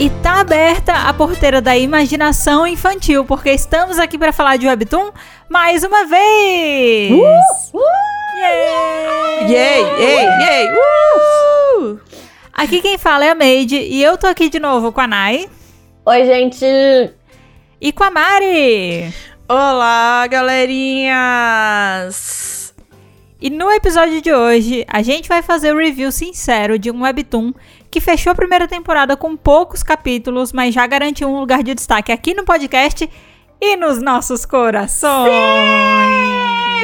E tá aberta a porteira da imaginação infantil, porque estamos aqui para falar de Webtoon mais uma vez! Uh, uh, Yay! Yay, yay, yay! Uh! Aqui quem fala é a Made e eu tô aqui de novo com a Nai Oi, gente! e com a Mari. Olá, galerinhas! E no episódio de hoje, a gente vai fazer o review sincero de um webtoon que fechou a primeira temporada com poucos capítulos, mas já garantiu um lugar de destaque aqui no podcast e nos nossos corações.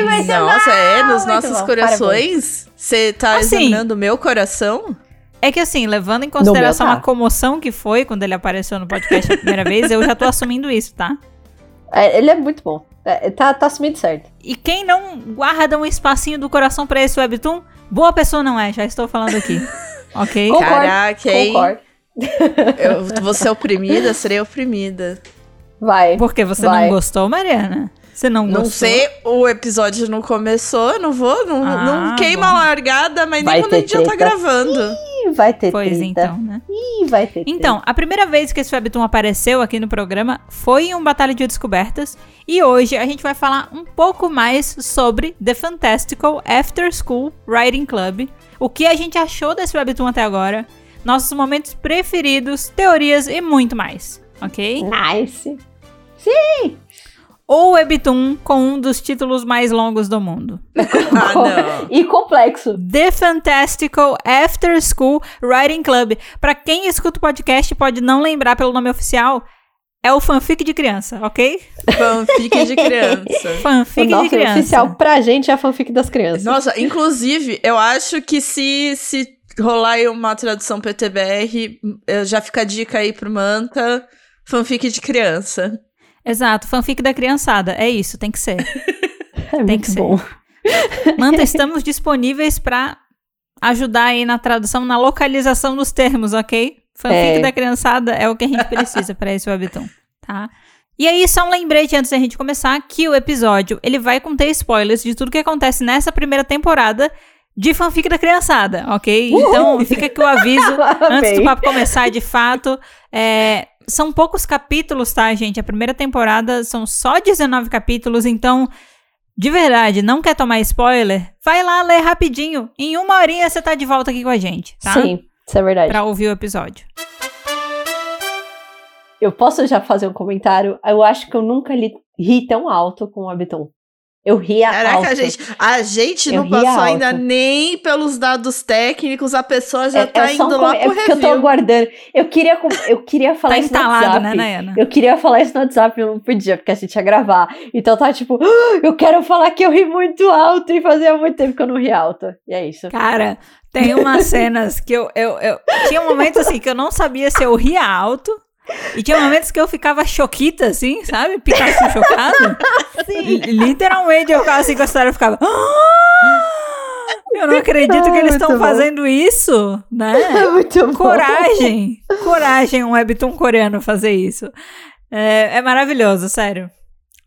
Muito Nossa, é? Nos muito nossos bom, corações? Você tá Assim. examinando o meu coração? É que assim, levando em consideração tá. a comoção que foi quando ele apareceu no podcast a primeira vez, eu já tô assumindo isso, tá? É, ele é muito bom. É, tá, tá assumindo certo. E quem não guarda um espacinho do coração pra esse webtoon, boa pessoa não é, já estou falando aqui. ok? Concordo, Caraca, hein? Concordo. Eu vou ser oprimida? Serei oprimida. Vai. Porque você Vai. não gostou, Mariana? Você não, Não gostou? sei, o episódio não começou, eu não vou, não, Ah, não queima bom. a largada, mas Vai nem quando a gente já tá treta. gravando. Ih, vai ter Pois treta. então, né? Ih, vai ter Então, a primeira vez que esse webtoon apareceu aqui no programa foi em um Batalha de Descobertas. E hoje a gente vai falar um pouco mais sobre The Fantastical After School Writing Club. O que a gente achou desse webtoon até agora. Nossos momentos preferidos, teorias e muito mais. Ok? Nice. Ou webtoon com um dos títulos mais longos do mundo. Ah, não. E complexo. The Fantastical After School Writing Club. Pra quem escuta o podcast pode não lembrar pelo nome oficial, é o fanfic de criança, ok? Fanfic de criança. O Fanfic de nosso criança. oficial pra gente é a fanfic das crianças. Nossa, inclusive, eu acho que se, se rolar aí uma tradução PTBR, já fica a dica aí pro Manta, fanfic de criança. Exato, fanfic da criançada. É isso, tem que ser. é tem muito que ser. bom. Manta, estamos disponíveis pra ajudar aí na tradução, na localização dos termos, ok? Fanfic É. da criançada é o que a gente precisa pra esse webtoon, tá? E aí, só um lembrete antes da gente começar, que o episódio, ele vai conter spoilers de tudo que acontece nessa primeira temporada de fanfic da criançada, ok? Então, fica aqui o aviso, antes do papo começar, de fato, é, são poucos capítulos, tá, gente? A primeira temporada são só 19 capítulos, então, de verdade, não quer tomar spoiler? Vai lá ler rapidinho. Em uma horinha você tá de volta aqui com a gente, tá? Sim, isso é verdade. Pra ouvir o episódio. Eu posso já fazer um comentário? Eu acho que eu nunca li, ri tão alto com o Webtoon. Eu ria Caraca, alto. gente, a gente Eu não ria passou ainda nem pelos dados técnicos, a pessoa já é, tá é só um indo com- lá é pro porque eu tô aguardando. Eu queria, eu queria falar Tá isso no instalado, WhatsApp. né, Nayana? Eu queria falar isso no WhatsApp, eu não podia, porque a gente ia gravar. Então tá tipo, "Ah, eu quero falar que eu ri muito alto e fazia muito tempo que eu não ri alto. E é isso. Cara, tem umas cenas que eu, eu, eu. Tinha momentos assim que eu não sabia se eu ria alto. E tinha momentos que eu ficava choquita, assim, sabe? Pikachu chocado. Li- Literalmente eu ficava assim com a história, eu ficava. "Ah! Eu não acredito que eles Muito estão fazendo isso, né? É muito bom. Coragem! Coragem, um webtoon coreano fazer isso. É, é maravilhoso, sério.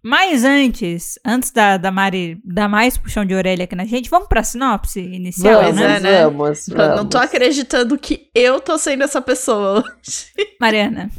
Mas antes, antes da, da Mari dar mais puxão de orelha aqui na gente, vamos pra sinopse inicial, Pois né? é, né? vamos, Eu vamos. não tô acreditando que eu tô sendo essa pessoa hoje. Mariana,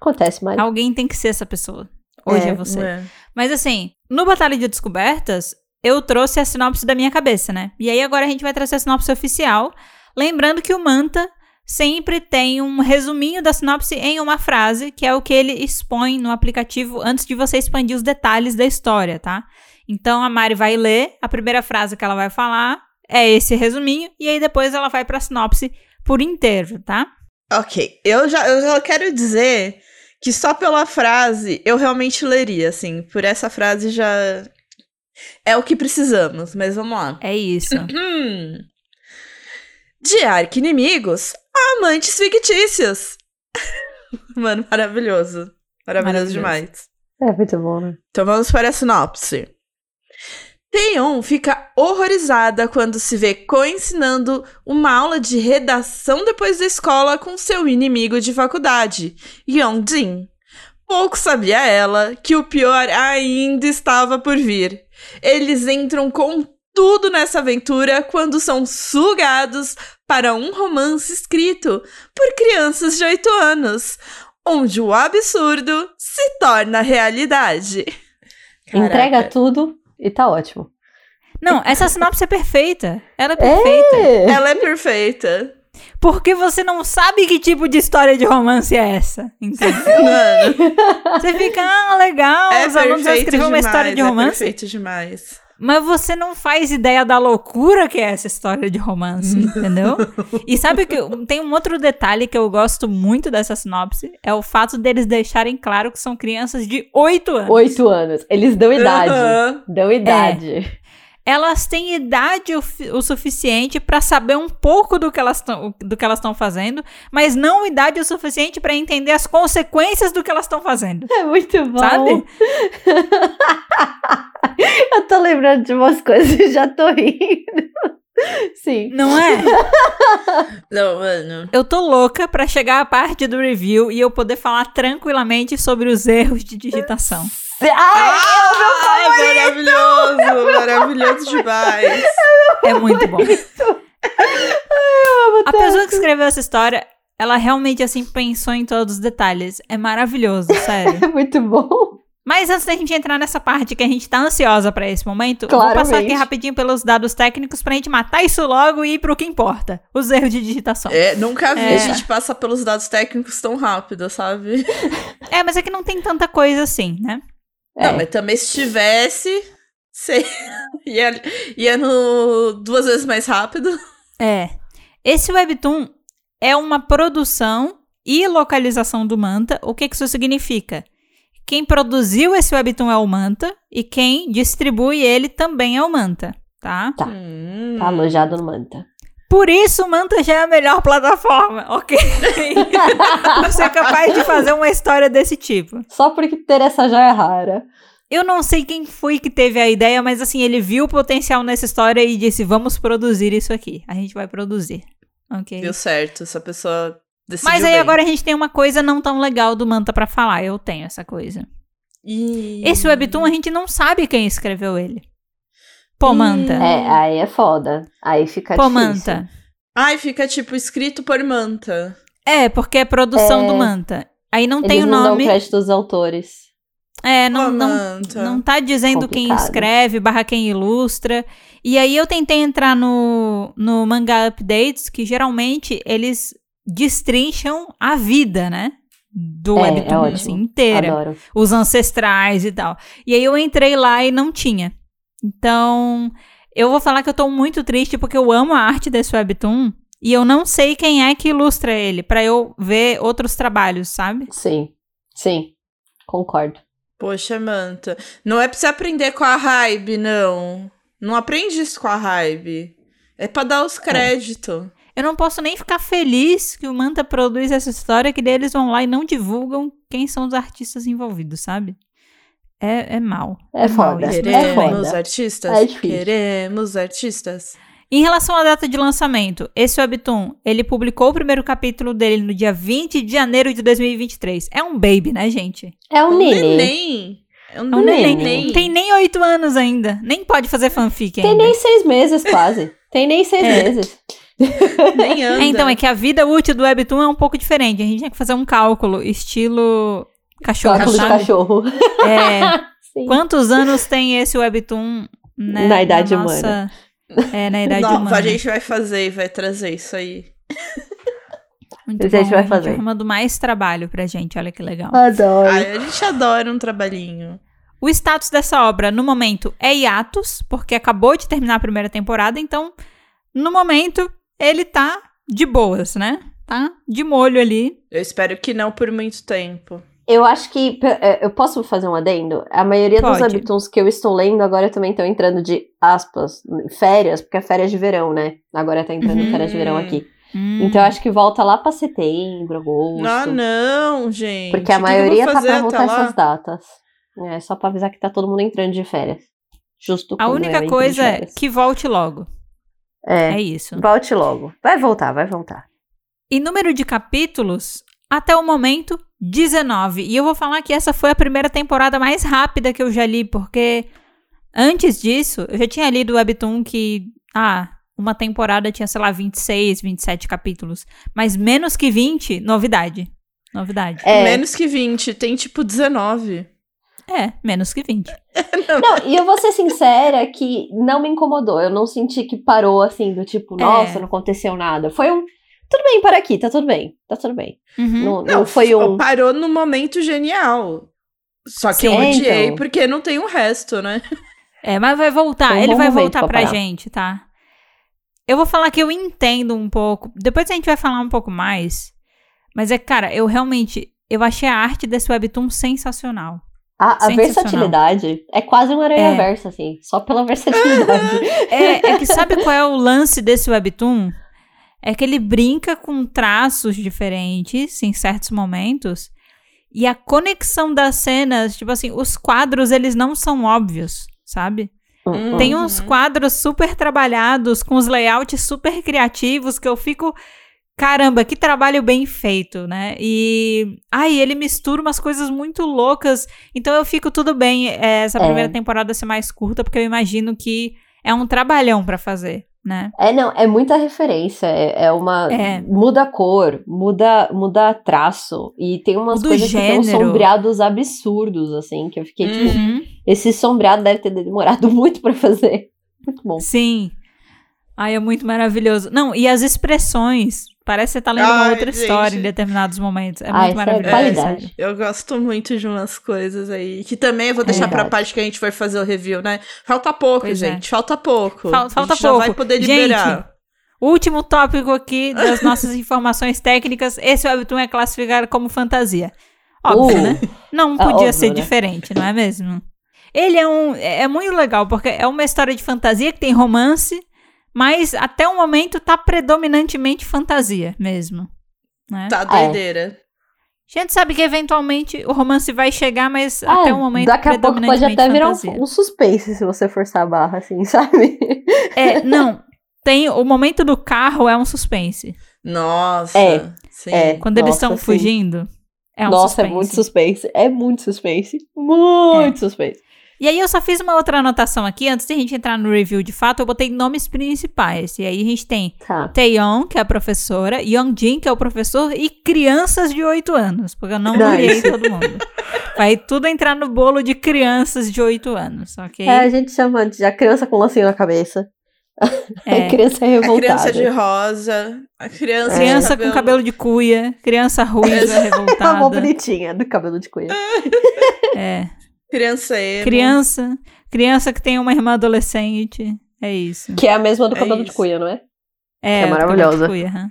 Acontece, mas... alguém tem que ser essa pessoa. Hoje é, É, você. Ué. Mas assim, no Batalha de Descobertas, eu trouxe a sinopse da minha cabeça, né? E aí agora a gente vai trazer a sinopse oficial. Lembrando que o Manta sempre tem um resuminho da sinopse em uma frase, que é o que ele expõe no aplicativo antes de você expandir os detalhes da história, tá? Então a Mari vai ler, a primeira frase que ela vai falar é esse resuminho, e aí depois ela vai pra sinopse por inteiro, tá? Ok, eu já, eu já quero dizer que só pela frase eu realmente leria, assim. Por essa frase já é o que precisamos, mas vamos lá. É isso. Hum. De arqui-inimigos a amantes fictícios. Mano, maravilhoso. Maravilhoso Maravilhoso. demais. É muito bom, né? Então vamos para a sinopse. Taeyeon fica horrorizada quando se vê Ko ensinando uma aula de redação depois da escola com seu inimigo de faculdade, Yeonjin. Pouco sabia ela que o pior ainda estava por vir. Eles entram com tudo nessa aventura quando são sugados para um romance escrito por crianças de 8 anos, onde o absurdo se torna realidade. Entrega Caraca. tudo e tá ótimo. Não, essa sinopse é perfeita. Ela é perfeita. É. Ela é perfeita. Porque você não sabe que tipo de história de romance é essa. Entendeu? Mano, Você fica, ah, legal, é os alunos vão perfeito escrever uma história de É romance. perfeito demais. Mas você não faz ideia da loucura que é essa história de romance, entendeu? E sabe que tem um outro detalhe que eu gosto muito dessa sinopse, é o fato deles deixarem claro que são crianças de 8 anos. Oito anos. Eles dão idade. Dão idade. Elas têm idade o, o suficiente pra saber um pouco do que elas estão do que elas estão fazendo, mas não idade o suficiente pra entender as consequências do que elas estão fazendo. É muito bom. Sabe? Eu tô lembrando de umas coisas e já tô rindo. Sim. Não é? Não, mano. Eu tô louca pra chegar à parte do review e eu poder falar tranquilamente sobre os erros de digitação. Ai, Ah, maravilhoso! Maravilhoso demais. É muito bom. A pessoa que escreveu essa história, ela realmente, assim, pensou em todos os detalhes. É maravilhoso, sério. é muito bom. Mas antes da gente entrar nessa parte que a gente tá ansiosa pra esse momento, eu vou passar aqui rapidinho pelos dados técnicos pra gente matar isso logo e ir pro que importa. Os erros de digitação. É, nunca vi É. a gente passar pelos dados técnicos tão rápido, sabe? É, mas é que não tem tanta coisa assim, né? É. Não, mas também se tivesse, sei, ia, ia no duas vezes mais rápido. É. Esse webtoon é uma produção e localização do Manta. O que que isso significa? Quem produziu esse webtoon é o Manta e quem distribui ele também é o Manta, tá? Tá. Hum. Tá alojado no Manta. Por isso o Manta já é a melhor plataforma, ok? Você é capaz de fazer uma história desse tipo. Só porque ter essa joia rara. Eu não sei quem foi que teve a ideia, mas assim, ele viu o potencial nessa história e disse: vamos produzir isso aqui. A gente vai produzir. Ok. Deu certo, essa pessoa decidiu Mas aí bem. agora a gente tem uma coisa não tão legal do Manta pra falar. Eu tenho essa coisa. Ih. Esse webtoon a gente não sabe quem escreveu ele. Pô, Manta. É, aí é foda. Aí fica Pô, difícil. Manta. Ai, fica tipo escrito por manta. É, porque é produção É. do Manta. Aí não Eles tem o não nome. dão crédito dos autores. É, não, não, não tá dizendo quem Complicado. escreve, barra quem ilustra. E aí eu tentei entrar no, no Manga Updates, que geralmente eles destrincham a vida, né? Do É, webtoon, é assim, inteira. Adoro. os ancestrais e tal. E aí eu entrei lá e não tinha. Então, eu vou falar que eu tô muito triste porque eu amo a arte desse webtoon e eu não sei quem é que ilustra ele pra eu ver outros trabalhos, sabe? Sim. Sim. Concordo. Poxa, manta. Não é pra você aprender com a Hybe, não. Não aprende isso com a Hybe. É pra dar os créditos. Eu não posso nem ficar feliz que o Manta produz essa história que daí eles vão lá e não divulgam quem são os artistas envolvidos, sabe? É, é mal. É mal foda. isso. É Queremos foda. artistas? É difícil. Queremos artistas. Em relação à data de lançamento, esse webtoon, ele publicou o primeiro capítulo dele no dia 20 de janeiro de 2023. É um baby, né, gente? É um Um neném. neném. É um É um neném. neném. Não tem nem oito anos ainda. Nem pode fazer fanfic Tem ainda. nem seis meses, quase. Tem nem seis É. meses. Nem anda. É, então, é que a vida útil do webtoon é um pouco diferente. A gente tem que fazer um cálculo, estilo cachorro, sabe? cachorro. É, Sim. quantos anos tem esse webtoon né, Na idade nossa- É, na idade Não, humana. a gente vai fazer e vai trazer isso aí. Muito A gente bom, vai a gente fazer. arrumando mais trabalho pra gente, olha que legal. Adoro. Ai, a gente adora um trabalhinho. O status dessa obra, no momento, é hiatus, porque acabou de terminar a primeira temporada, então, no momento, ele tá de boas, né? Tá de molho ali. Eu espero que não por muito tempo. Eu acho que. é, Eu posso fazer um adendo? A maioria dos Pode. webtoons que eu estou lendo agora também estão entrando de aspas, férias, porque é férias de verão, né? Agora tá entrando Uhum. férias de verão aqui. Hum. Então acho que volta lá pra setembro, agosto. Não, não, gente. Porque a que que maioria tá fazer pra voltar essas datas. É só pra avisar que tá todo mundo entrando de férias. Justo A única coisa é que volte logo. É, É isso. volte logo. Vai voltar, vai voltar. E número de capítulos, até o momento, 19. E eu vou falar que essa foi a primeira temporada mais rápida que eu já li, porque Antes disso, eu já tinha lido o Webtoon que, ah, uma temporada tinha, sei lá, 26, 27 capítulos. Mas menos que 20, novidade. Novidade. É. Menos que 20, tem tipo 19. É, menos que 20. Não, e eu vou ser sincera que não me incomodou. Eu não senti que parou assim, do tipo, É. nossa, não aconteceu nada. Foi um. Tudo bem, para aqui, tá tudo bem. Tá tudo bem. Uhum. Não, não foi um. Parou no momento genial. Só que Sim, eu odiei então. porque não tem o resto, né? É, mas vai voltar. Um Ele vai voltar pra pra gente, tá? Eu vou falar que eu entendo um pouco. Depois a gente vai falar um pouco mais. Mas é, cara, eu realmente. Eu achei a arte desse webtoon sensacional. A, a Sensacional. versatilidade é quase um aranha versa, assim. Só pela versatilidade. É, é que sabe qual é o lance desse webtoon? É que ele brinca com traços diferentes em certos momentos. E a conexão das cenas, tipo assim, os quadros, eles não são óbvios, sabe? Hum, Tem hum. uns quadros super trabalhados, com os layouts super criativos, que eu fico. Caramba, que trabalho bem feito, né? E. Ai, ele mistura umas coisas muito loucas. Então eu fico tudo bem é, essa É. primeira temporada ser mais curta, porque eu imagino que é um trabalhão pra fazer, né? É, não, é muita referência. É, é uma. É. Muda a cor, muda, muda traço. E tem umas Muda o coisas que tem uns gênero. sombreados absurdos, assim, que eu fiquei tipo. Uhum. Esse sombreado deve ter demorado muito pra fazer. Muito bom. Sim. Ai, é muito maravilhoso. Não, e as expressões. Parece que você tá lendo uma Ai, outra gente. história em determinados momentos. É Ai, muito isso é maravilhoso. sério. Eu gosto muito de umas coisas aí. Que também eu vou deixar pra Verdade. parte que a gente for fazer o review, né? Falta pouco, Pois é. gente. Falta pouco. Fal- falta a gente já pouco. vai poder Gente, liberar. Último tópico aqui das nossas informações técnicas. Esse webtoon é classificado como fantasia. Óbvio, Uh. né? Não Ah, podia óbvio, ser né? diferente, não é mesmo? Ele é um. É é muito legal, porque é uma história de fantasia que tem romance, mas até o momento tá predominantemente fantasia mesmo. Né? Tá é. doideira. A gente sabe que eventualmente o romance vai chegar, mas Ah, até o momento daqui a pouco pode predominantemente até virar um, fantasia. um suspense se você forçar a barra, assim, sabe? É, não. Tem o momento do carro é um suspense. Nossa. É, Sim. é. Quando eles Nossa, estão sim. fugindo, é um Nossa, suspense. é muito suspense. É muito suspense. Muito suspense. E aí eu só fiz uma outra anotação aqui, antes de a gente entrar no review de fato, eu botei nomes principais. E aí a gente tem Tá. Taeyeon, que é a professora, Yeonjin, que é o professor, e crianças de 8 anos, porque eu não Nice. olhei todo mundo. Vai tudo entrar no bolo de crianças de 8 anos, ok? É, a gente chama de a criança com lacinho na cabeça. É. A criança A revoltada. criança de rosa. A criança, Criança de com cabelo de cuia, criança ruiva, Uma mó revoltada. bonitinha do cabelo de coelho. É. Criança emo. Criança, criança que tem uma irmã adolescente. É isso. Que é a mesma do É cabelo de cuia, não é? É, Que é maravilhosa. cuia, aham.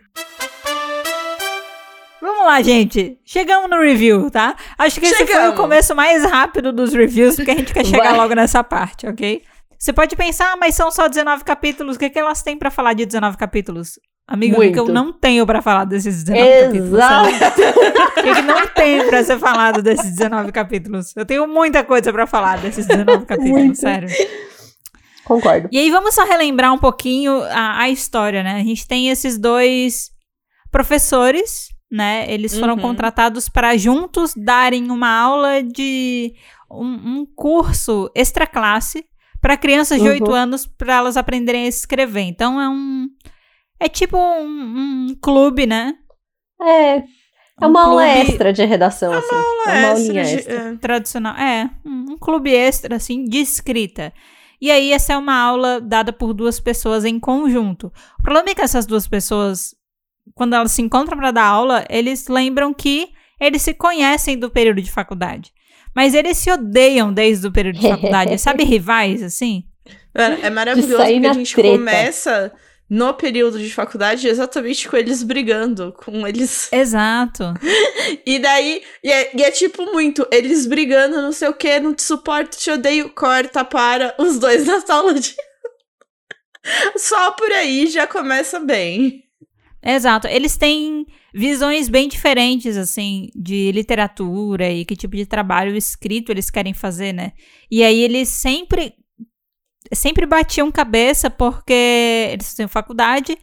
Vamos lá, gente. Chegamos no review, tá? Acho que esse foi o Chegamos. começo mais rápido dos reviews, porque a gente quer chegar Vai. logo nessa parte, ok? Você pode pensar, ah, mas são só 19 capítulos. O que, que elas têm pra falar de 19 capítulos? Amigo, o que eu não tenho pra falar desses 19 capítulos? sabe? Exato. O que, que não tem pra ser falado desses 19 capítulos? Eu tenho muita coisa pra falar desses 19 capítulos, Muito. sério. Concordo. E aí vamos só relembrar um pouquinho a, a história, né? A gente tem esses dois professores, né? Eles foram Uhum. contratados para juntos darem uma aula de um, um curso extra classe para crianças de Uhum. 8 anos para elas aprenderem a escrever. Então é um é tipo um, um clube, né? É. É Um uma aula clube extra de redação, assim. é uma Extra aulinha de- extra. é. tradicional. É, um um clube extra, assim, de escrita. E aí, essa é uma aula dada por duas pessoas em conjunto. O problema é que essas duas pessoas, quando elas se encontram para dar aula, eles lembram que eles se conhecem do período de faculdade. Mas eles se odeiam desde o período de faculdade. Sabe rivais, assim? É, é maravilhoso porque a gente treta. começa no período de faculdade exatamente com eles brigando, com eles. Exato. E daí, e é, e é tipo muito, eles brigando, não sei o que, não te suporto, te odeio, corta para os dois na sala de. Só por aí já começa bem. Exato. Eles têm visões bem diferentes, assim, de literatura e que tipo de trabalho escrito eles querem fazer, né? E aí eles sempre sempre batiam cabeça porque eles faziam faculdade,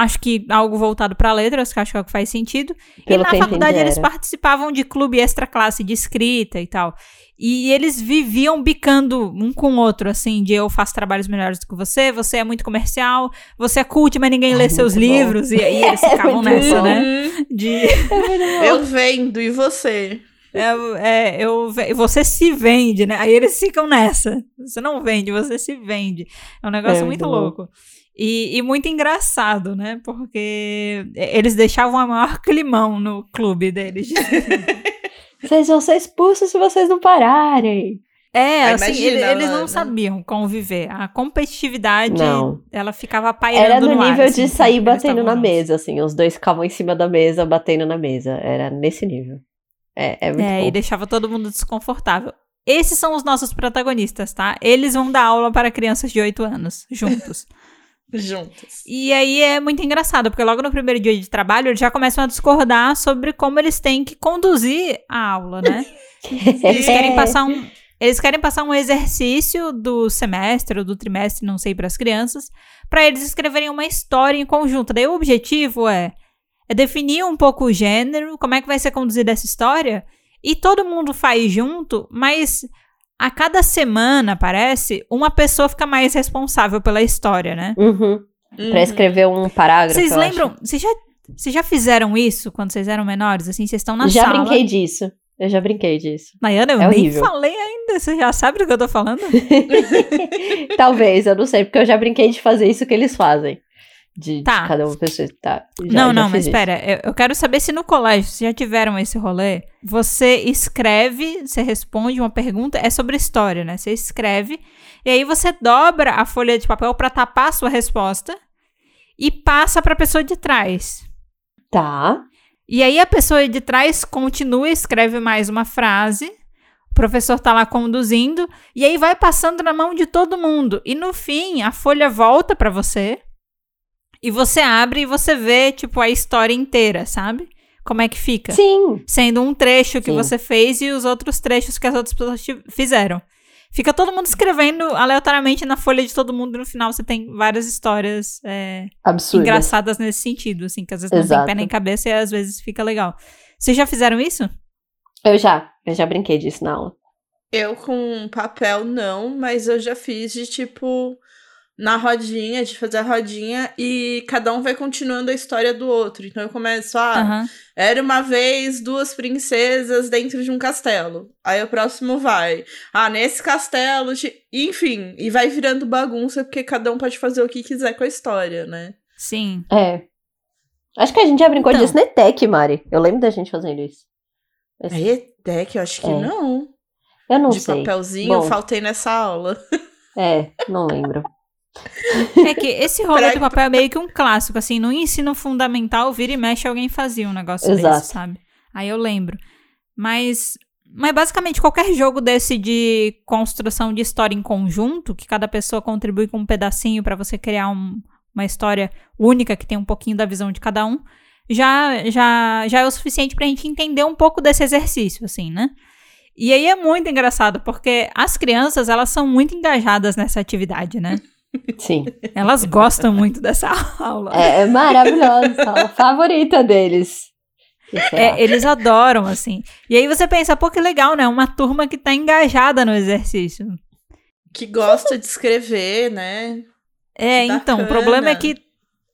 Acho que algo voltado para letras, que acho que é o que faz sentido. Pelo e na faculdade eles participavam de clube extra classe de escrita e tal. E eles viviam bicando um com o outro, assim, de eu faço trabalhos melhores do que você, você é muito comercial, você é cult, mas ninguém lê Ai, seus muito bom. livros. E aí eles É ficavam muito nessa, bom. né? Hum, De. eu vendo, e você? É, é, eu, você se vende, né? Aí eles ficam nessa. Você não vende, você se vende. É um negócio É, muito bom. louco. E, e muito engraçado, né? Porque eles deixavam a maior climão no clube deles. Vocês vão ser expulsos se vocês não pararem. É, Ah, assim, imagina, ele- eles não mano. sabiam conviver. A competitividade, Não. ela ficava pairando Era no no ar, nível assim, de sair batendo na mesa, assim. Os dois ficavam em cima da mesa, batendo na mesa. Era nesse nível. É, é muito É, bom. e deixava todo mundo desconfortável. Esses são os nossos protagonistas, tá? Eles vão dar aula para crianças de 8 anos, juntos. Juntos. E aí é muito engraçado, porque logo no primeiro dia de trabalho eles já começam a discordar sobre como eles têm que conduzir a aula, né? Eles querem passar um. Eles querem passar um exercício do semestre ou do trimestre, não sei, para as crianças, para eles escreverem uma história em conjunto. Daí o objetivo é, é definir um pouco o gênero, como é que vai ser conduzida essa história, e todo mundo faz junto, mas a cada semana, parece, uma pessoa fica mais responsável pela história, né? Uhum. Pra escrever um parágrafo. Vocês lembram? Vocês já, vocês já fizeram isso quando vocês eram menores? Assim, vocês estão na já sala. brinquei disso. Eu já brinquei disso. Nayana, eu É nem horrível. falei ainda. Você já sabe do que eu tô falando? Talvez, eu não sei, porque eu já brinquei de fazer isso que eles fazem. De, Tá. cada uma pessoa. Tá. já- não, já não, mas espera. Eu, eu quero saber se no colégio vocês já tiveram esse rolê. Você escreve, você responde uma pergunta, é sobre história, né? Você escreve, e aí você dobra a folha de papel pra tapar a sua resposta e passa pra pessoa de trás. Tá. E aí a pessoa de trás continua, escreve mais uma frase. O professor tá lá conduzindo e aí vai passando na mão de todo mundo. E no fim, a folha volta pra você. E você abre e você vê, tipo, a história inteira, sabe? Como é que fica? Sim. Sendo um trecho que Sim. você fez e os outros trechos que as outras pessoas fizeram. Fica todo mundo escrevendo aleatoriamente na folha de todo mundo e no final você tem várias histórias é, engraçadas nesse sentido, assim, que às vezes não Exato. tem pé nem cabeça e às vezes fica legal. Vocês já fizeram isso? Eu já. Eu já brinquei disso na aula. Eu com papel não, mas eu já fiz de tipo na rodinha, de fazer a rodinha e cada um vai continuando a história do outro. Então eu começo, ah, Aham. era uma vez duas princesas dentro de um castelo. Aí o próximo vai, ah, nesse castelo, ti- enfim, e vai virando bagunça porque cada um pode fazer o que quiser com a história, né? Sim. É. Acho que a gente já brincou Então. disso na ETEC, Mari. Eu lembro da gente fazendo isso. Aí até que eu acho que É. não. eu não de sei. papelzinho, eu Bom. faltei nessa aula. É, não lembro. É que esse rolê Pra- do papel é meio que um clássico, assim, no ensino fundamental, vira e mexe, alguém fazia um negócio Exato. desse, sabe? Aí eu lembro. Mas, mas basicamente qualquer jogo desse de construção de história em conjunto, que cada pessoa contribui com um pedacinho pra você criar um- uma história única que tem um pouquinho da visão de cada um, já, já, já é o suficiente pra gente entender um pouco desse exercício, assim, né? E aí é muito engraçado, porque as crianças, elas são muito engajadas nessa atividade, né? Sim. Elas gostam muito dessa aula. É, é maravilhosa. A aula favorita deles. É, eles adoram, assim. E aí você pensa, pô, que legal, né? Uma turma que tá engajada no exercício. Que gosta de escrever, né? É, Que então, o problema é que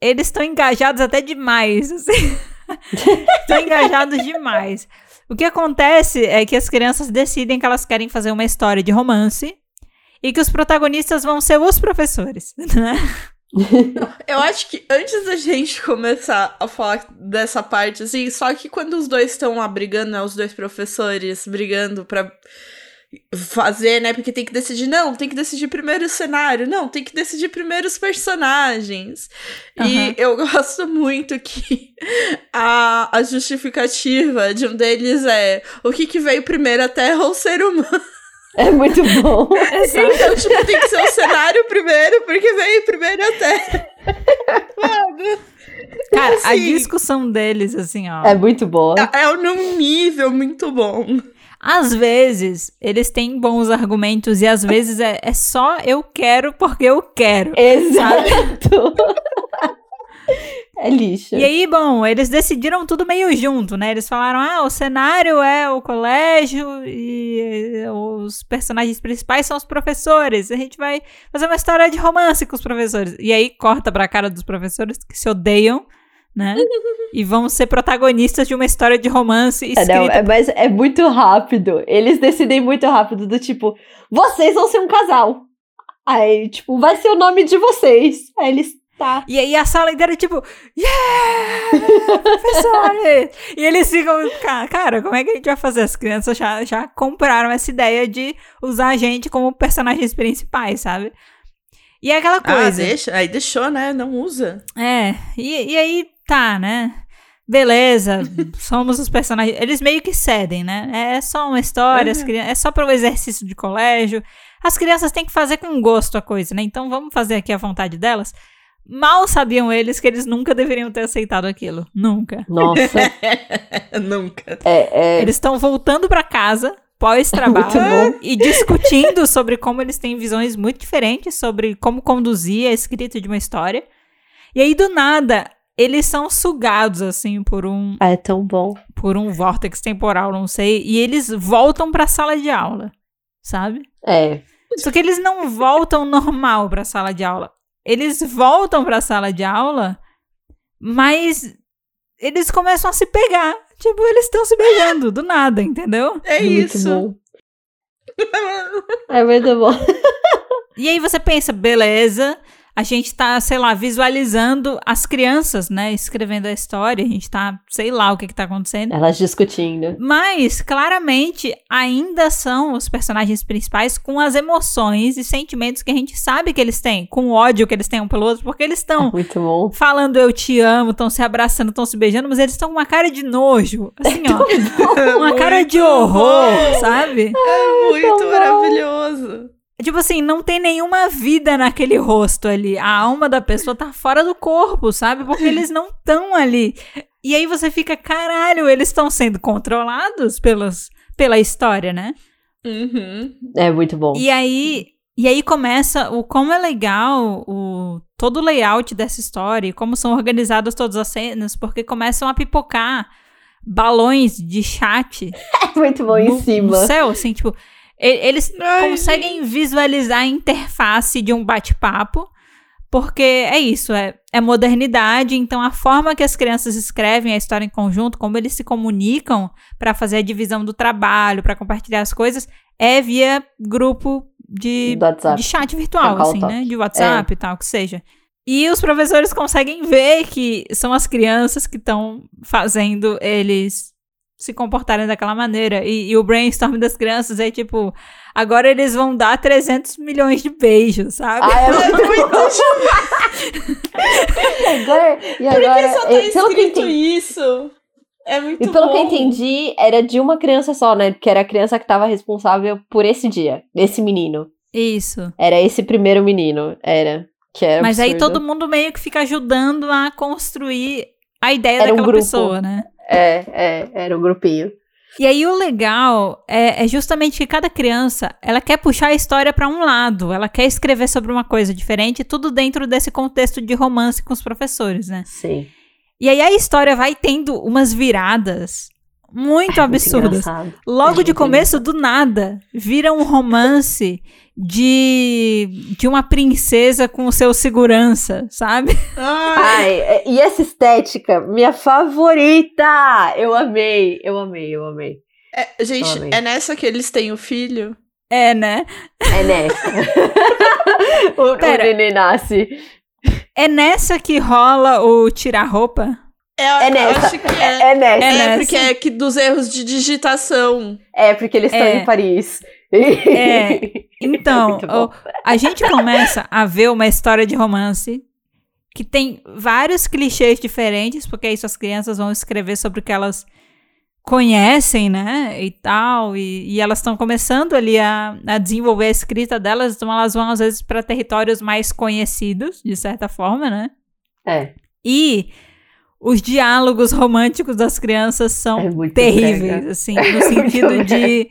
eles estão engajados até demais, assim. Estão engajados demais. O que acontece é que as crianças decidem que elas querem fazer uma história de romance e que os protagonistas vão ser os professores, né? Eu acho que antes da gente começar a falar dessa parte, assim, só que quando os dois estão lá brigando, né, os dois professores brigando pra fazer, né, porque tem que decidir, não, tem que decidir primeiro o cenário, não, tem que decidir primeiro os personagens. Aham. E eu gosto muito que a, a justificativa de um deles é o que que veio primeiro, a Terra ou o ser humano? É muito bom. Então, tipo, tem que ser o cenário primeiro, porque veio primeiro a Terra. Mano. Cara, a Assim, discussão deles, assim, ó. É muito boa. É é num nível muito bom. Às vezes, eles têm bons argumentos e às vezes é, é só eu quero porque eu quero. Exato. É lixo. E aí, bom, eles decidiram tudo meio junto, né? Eles falaram: ah, o cenário é o colégio e os personagens principais são os professores. A gente vai fazer uma história de romance com os professores. E aí corta pra cara dos professores que se odeiam. Né? e vão ser protagonistas de uma história de romance escrita. É, não, é, mas é muito rápido. Eles decidem muito rápido, do tipo, vocês vão ser um casal. Aí, tipo, vai ser o nome de vocês. Aí eles, tá. E aí a sala inteira, tipo, yeah! Professores! e eles ficam, cara, como é que a gente vai fazer? As crianças já, já compraram essa ideia de usar a gente como personagens principais, sabe? E é aquela coisa. Ah, deixa, aí deixou, né? Não usa. É, e, e aí tá, né? Beleza, somos os personagens. Eles meio que cedem, né? É só uma história, uhum. crianças, é só para o exercício de colégio. As crianças têm que fazer com gosto a coisa, né? Então vamos fazer aqui a vontade delas. Mal sabiam eles que eles nunca deveriam ter aceitado aquilo. Nunca. Nossa. nunca. É, é... Eles estão voltando para casa pós-trabalho e discutindo sobre como eles têm visões muito diferentes sobre como conduzir a escrita de uma história. E aí, do nada, eles são sugados, assim, por um. É tão bom. Por um vórtex temporal, não sei. E eles voltam pra sala de aula, sabe? É. Só que eles não voltam normal pra sala de aula. Eles voltam pra sala de aula, mas eles começam a se pegar. Tipo, eles estão se beijando do nada, entendeu? É muito isso. Bom. é muito bom. e aí você pensa, beleza, a gente tá, sei lá, visualizando as crianças, né, escrevendo a história, a gente tá, sei lá o que que tá acontecendo. Elas discutindo. Mas, claramente, ainda são os personagens principais com as emoções e sentimentos que a gente sabe que eles têm, com o ódio que eles têm um pelo outro, porque eles estão é falando eu te amo, estão se abraçando, estão se beijando, mas eles estão com uma cara de nojo, assim, é ó. uma cara de horror, sabe? É muito maravilhoso. Tipo assim, não tem nenhuma vida naquele rosto ali. A alma da pessoa tá fora do corpo, sabe? Porque eles não estão ali. E aí você fica, caralho, eles estão sendo controlados pelos, pela história, né? Uhum. É muito bom. E aí, e aí começa o como é legal o todo o layout dessa história, e como são organizadas todas as cenas, porque começam a pipocar balões de chat. É muito bom no, em cima. No céu, assim, tipo, eles Ai, conseguem visualizar a interface de um bate-papo, porque é isso, é, é modernidade, então a forma que as crianças escrevem a história em conjunto, como eles se comunicam para fazer a divisão do trabalho, para compartilhar as coisas, é via grupo de, de chat virtual, assim, né? De WhatsApp é. e tal, que seja. E os professores conseguem ver que são as crianças que estão fazendo eles se comportarem daquela maneira. E, e, o brainstorm das crianças é tipo, agora eles vão dar 300 milhões de beijos, sabe? Ah, é muito agora, e agora, Por que só tá é, escrito isso? É muito E pelo bom. que eu entendi, era de uma criança só, né? Que era a criança que estava responsável por esse dia, esse menino. Isso. Era esse primeiro menino, era. Que era Mas absurdo. aí todo mundo meio que fica ajudando a construir a ideia era daquela um pessoa, né? É, é, era um grupinho. E aí o legal é, é, justamente que cada criança, ela quer puxar a história para um lado, ela quer escrever sobre uma coisa diferente, tudo dentro desse contexto de romance com os professores, né? Sim. E aí a história vai tendo umas viradas muito é absurdas. Muito Logo é de começo, do nada, vira um romance de, de uma princesa com o seu segurança, sabe? Ai, é, e essa estética, minha favorita! Eu amei, eu amei, eu amei. É, gente, amei. é nessa que eles têm o filho? É, né? É nessa. o, Pera, o neném nasce. É nessa que rola o tirar roupa? É, é nessa. Acho que é, é, é nessa. É, nessa. porque é que dos erros de digitação. É, porque eles estão É. em Paris. É. Então, muito bom. o- a gente começa a ver uma história de romance que tem vários clichês diferentes, porque isso as crianças vão escrever sobre o que elas conhecem, né? E tal. E, e elas estão começando ali a, a desenvolver a escrita delas, então elas vão às vezes para territórios mais conhecidos, de certa forma, né? É. E os diálogos românticos das crianças são É terríveis, brega. assim, no sentido de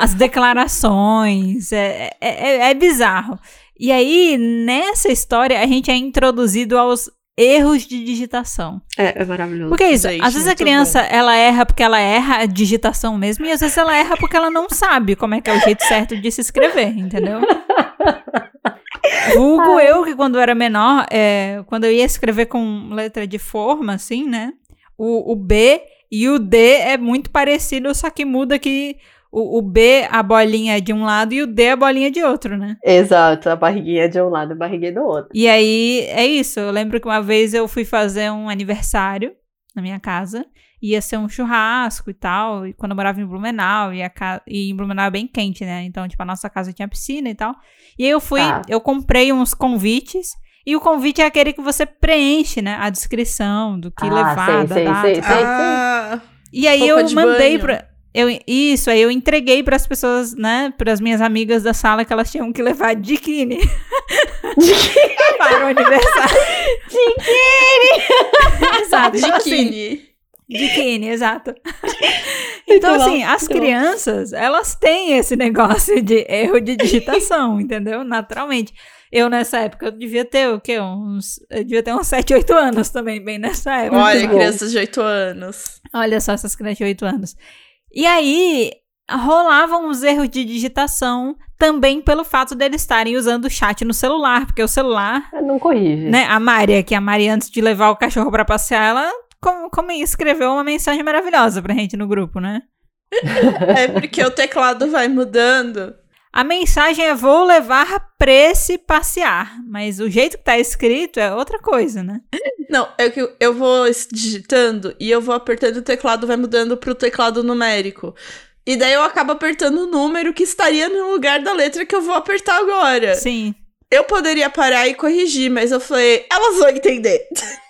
as declarações, é, é, é- é bizarro. E aí, nessa história, a gente é introduzido aos erros de digitação. É, é maravilhoso. Porque é isso, Gente, às vezes a criança, ela erra porque ela erra a digitação mesmo, e às vezes ela erra porque ela não sabe como é que é o jeito certo de se escrever, entendeu? Vulgo eu, que quando eu era menor, é, quando eu ia escrever com letra de forma, assim, né? O, o B e o D é muito parecido, só que muda que o, o B, a bolinha é de um lado, e o D, a bolinha de outro, né? Exato, a barriguinha de um lado e a barriguinha do outro. E aí, é isso. Eu lembro que uma vez eu fui fazer um aniversário na minha casa. Ia ser um churrasco e tal. E quando eu morava em Blumenau, e, a ca... e em Blumenau é bem quente, né? Então, tipo, a nossa casa tinha piscina e tal. E aí eu fui, Tá. eu comprei uns convites. E o convite é aquele que você preenche, né? A descrição do que Ah, levar, sei, da sei, data. sei, sei. Ah, E aí Roupa eu de mandei banho. pra. Eu, isso, aí eu entreguei para as pessoas, né, para as minhas amigas da sala que elas tinham que levar biquíni para o aniversário. Biquíni! exato, então, biquíni. biquíni, exato. Então, assim, as crianças, elas têm esse negócio de erro de digitação, entendeu? Naturalmente. Eu, nessa época, eu devia ter o quê? Uns. Eu devia ter uns 7, 8 anos também, bem nessa época. Olha, crianças de 8 anos. Olha só essas crianças de 8 anos. E aí, rolavam os erros de digitação também pelo fato deles estarem usando o chat no celular, porque o celular, Não corrige. né, a Mária, que é a Maria antes de levar o cachorro pra passear, ela como, como escreveu uma mensagem maravilhosa pra gente no grupo, né? É porque o teclado vai mudando. A mensagem é vou levar Prece passear, mas o jeito que tá escrito é outra coisa, né? Não, é que eu- vou digitando e eu vou apertando o teclado, vai mudando pro teclado numérico. E daí eu acabo apertando o número que estaria no lugar da letra que eu vou apertar agora. Sim, Eu poderia parar e corrigir, mas eu falei, elas vão entender.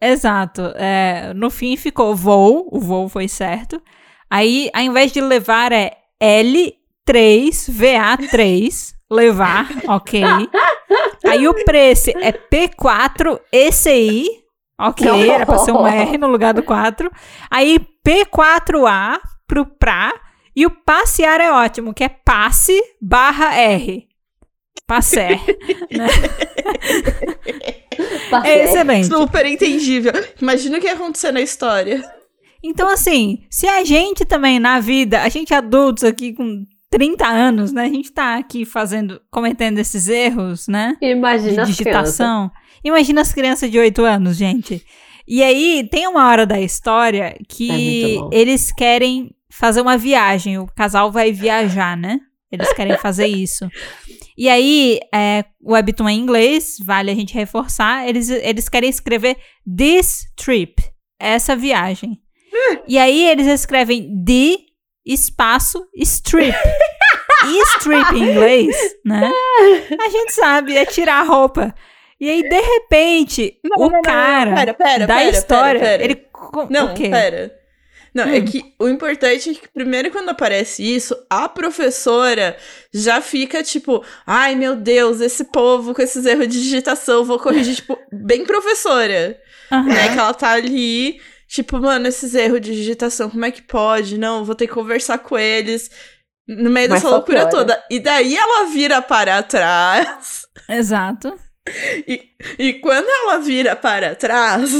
exato. É, no fim ficou voo, o voo foi certo. Aí, ao invés de levar, é L3VA3, levar, ok. Aí o preço é P4ECI, ok, era pra ser um R no lugar do 4. Aí P4A pro pra. E o passear é ótimo, que é passe barra R. Passer. Tá É certo. excelente. Super entendível. Imagina o que ia acontecer na história. Então, assim, se a gente também na vida, a gente adultos aqui com 30 anos, né? A gente tá aqui fazendo, cometendo esses erros, né? Imagina de as crianças. digitação. Imagina as crianças de 8 anos, gente. E aí, tem uma hora da história É que bom. eles querem fazer uma viagem. O casal vai viajar, né? Eles querem fazer isso. E aí, é, o webtoon é em inglês, vale a gente reforçar. Eles, eles querem escrever this trip, essa viagem. E aí, eles escrevem the espaço strip. E strip em inglês, né? A gente sabe, é tirar a roupa. E aí, de repente, Não, o não, não, cara pera, pera, da pera, história, ele... Não, o quê? pera. Não, é Hum. que o importante é que primeiro quando aparece isso, a professora já fica tipo, ai meu Deus, esse povo com esses erros de digitação, vou corrigir, tipo, bem professora. Aham. Né? Que ela tá ali, tipo, mano, esses erros de digitação, como é que pode? Não, vou ter que conversar com eles. No meio Mas dessa loucura piora. toda. E daí ela vira para trás. Exato. E, e quando ela vira para trás,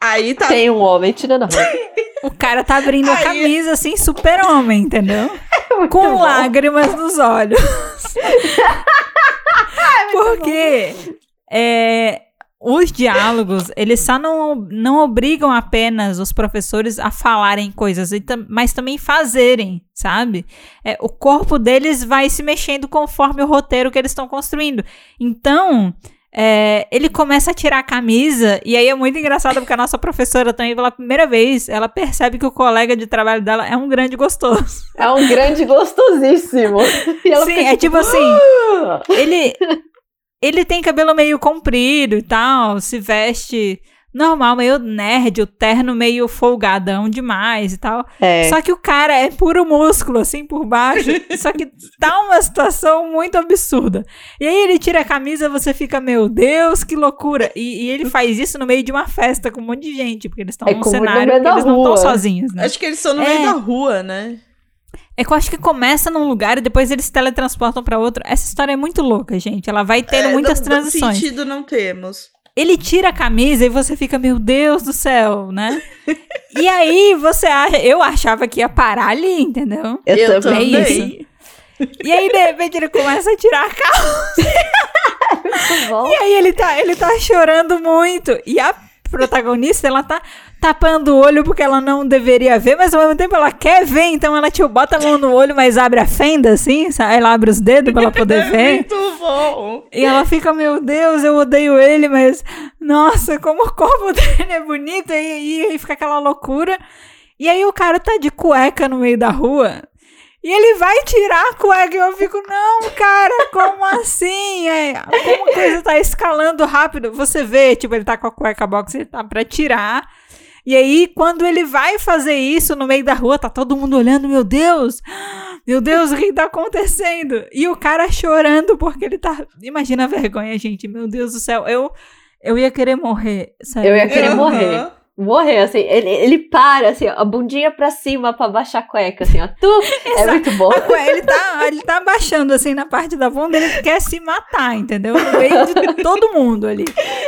aí tá Tem um homem tirando a roupa. O cara tá abrindo a Aí- camisa assim, super-homem, entendeu? Muito Com bom. lágrimas nos olhos. Porque é, os diálogos, eles só não, não obrigam apenas os professores a falarem coisas, mas também fazerem, sabe? É, o corpo deles vai se mexendo conforme o roteiro que eles estão construindo. Então, é, ele começa a tirar a camisa, e aí é muito engraçado porque a nossa professora também, pela primeira vez, ela percebe que o colega de trabalho dela é um grande gostoso. É um grande gostosíssimo. Sim, é tipo assim, "Ah". ele ele tem cabelo meio comprido e tal, se veste normal, meio nerd, o terno meio folgadão demais e tal. É. Só que o cara é puro músculo, assim, por baixo. só que tá uma situação muito absurda. E aí ele tira a camisa, você fica, meu Deus, que loucura. E, e ele faz isso no meio de uma festa com um monte de gente, porque eles estão É num cenário eles não estão rua. sozinhos, né? Acho que eles estão no É. meio da rua, né? É que eu acho que começa num lugar e depois eles se teletransportam pra outro. Essa história é muito louca, gente. Ela vai tendo É, muitas transições. sentido não temos. Ele tira a camisa e você fica, meu Deus do céu, né? e aí você acha, eu achava que ia parar ali, entendeu? Eu, Eu também. também. também. E aí, de repente, ele começa a tirar a calça. E aí ele tá, ele tá chorando muito. E a protagonista, ela tá tapando o olho porque ela não deveria ver, mas ao mesmo tempo ela quer ver, então ela tipo bota a mão no olho, mas abre a fenda assim, sabe? ela abre os dedos pra ela poder É ver. muito bom. E ela fica, meu Deus, eu odeio ele, mas nossa, como o corpo dele é bonito, e aí fica aquela loucura. E aí o cara tá de cueca no meio da rua. E ele vai tirar a cueca e eu fico, não, cara, como assim? É, como a coisa tá escalando rápido. Você vê, tipo, ele tá com a cueca box, ele tá pra tirar. E aí, quando ele vai fazer isso no meio da rua, tá todo mundo olhando, meu Deus, meu Deus, o que tá acontecendo? E o cara chorando porque ele tá. Imagina a vergonha, gente, meu Deus do céu. Eu, eu ia querer morrer, sério. Eu ia querer Aham. morrer. Morrer, assim, ele, ele para, assim, ó, a bundinha pra cima pra baixar a cueca, assim, ó. Tu, é muito bom. Cueca, ele tá, ele tá abaixando assim na parte da bunda, ele quer se matar, entendeu? No meio de todo mundo ali.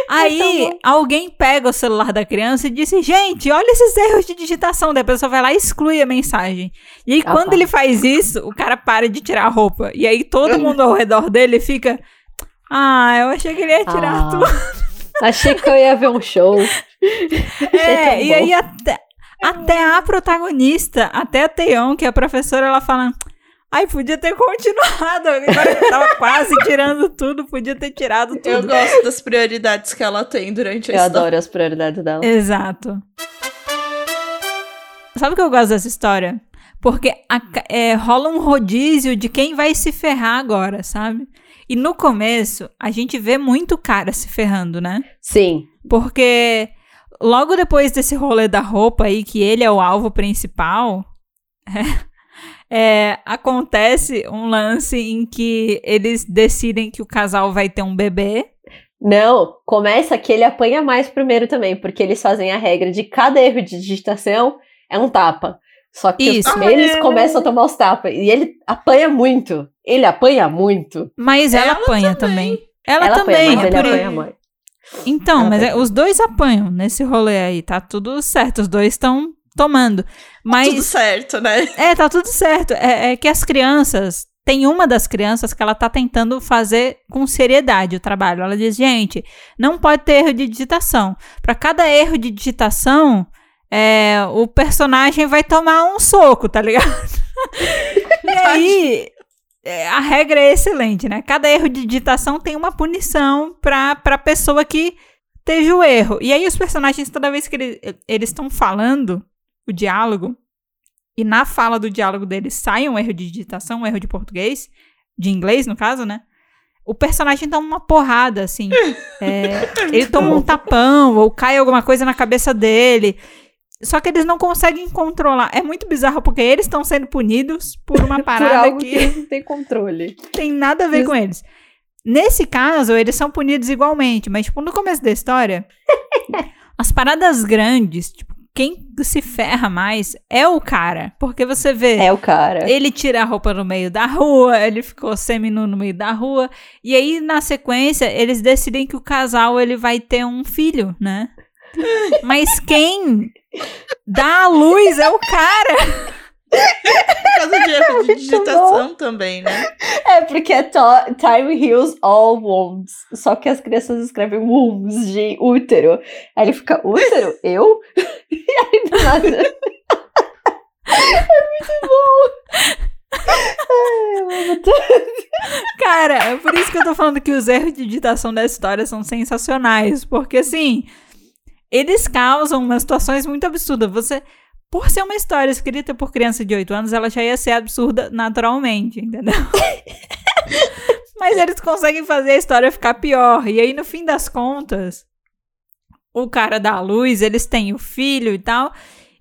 Aí bom. alguém pega o celular da criança e disse: Gente, olha esses erros de digitação. Daí a pessoa vai lá e exclui a mensagem. E aí, Ah, quando ele faz isso, o cara para de tirar a roupa. E aí todo mundo ao redor dele fica. Ah, eu achei que ele ia tirar Ah, tudo. Achei que eu ia ver um show. É, e bom. aí até, até a protagonista, até a Teon, que é a professora, ela fala. Ai, podia ter continuado. Agora que tava quase tirando tudo, podia ter tirado tudo. Eu gosto das prioridades que ela tem durante a Eu história. adoro as prioridades dela. Exato. Sabe o que eu gosto dessa história? Porque a é, rola um rodízio de quem vai se ferrar agora, sabe? E no começo, a gente vê muito cara se ferrando, né? Sim. Porque logo depois desse rolê da roupa aí, que ele é o alvo principal, é, acontece um lance em que eles decidem que o casal vai ter um bebê. Não, começa que ele apanha mais primeiro também, porque eles fazem a regra de cada erro de digitação é um tapa. Só que os- Isso. eles começam a tomar os tapas. E ele apanha muito. Ele apanha muito. Mas ela, Ela apanha também. Ela, Ela também. apanha, mas é ele apanha mais. Então, Ela mas é- os dois apanham nesse rolê aí, tá tudo certo. Os dois estão tomando. Mas Tudo certo, né? É, tá tudo certo. É, é que as crianças. Tem uma das crianças que ela tá tentando fazer com seriedade o trabalho. Ela diz, gente, não pode ter erro de digitação. Pra cada erro de digitação, é, o personagem vai tomar um soco, tá ligado? e aí, é, a regra é excelente, né? Cada erro de digitação tem uma punição pra, pra pessoa que teve o erro. E aí, os personagens, toda vez que ele- eles estão falando o diálogo, e na fala do diálogo deles sai um erro de digitação, um erro de português, de inglês, no caso, né? O personagem toma uma porrada, assim. É, ele toma um tapão, ou cai alguma coisa na cabeça dele. Só que eles não conseguem controlar. É muito bizarro, porque eles estão sendo punidos por uma Por parada algo que que não tem controle. tem nada a ver Isso. com eles. Nesse caso, eles são punidos igualmente, mas, tipo, no começo da história, as paradas grandes, tipo, quem se ferra mais é o cara. Porque você vê. É o cara. Ele tira a roupa no meio da rua, ele ficou seminu no meio da rua. E aí, na sequência, eles decidem que o casal ele vai ter um filho, né? Mas quem dá a luz é o cara. Por causa de erro de digitação também, né? É porque é Time Heals All Wounds. Só que as crianças escrevem wounds de útero. Aí ele fica, útero? Eu? e aí do nada. é muito bom. Ai, eu amo tanto. Cara, é por isso que eu tô falando que os erros de digitação da história são sensacionais. Porque, assim, eles causam umas situações muito absurdas. Você, por ser uma história escrita por criança de 8 anos, ela já ia ser absurda naturalmente, entendeu? Mas eles conseguem fazer a história ficar pior. E aí, no fim das contas, o cara dá a luz, eles têm o filho e tal.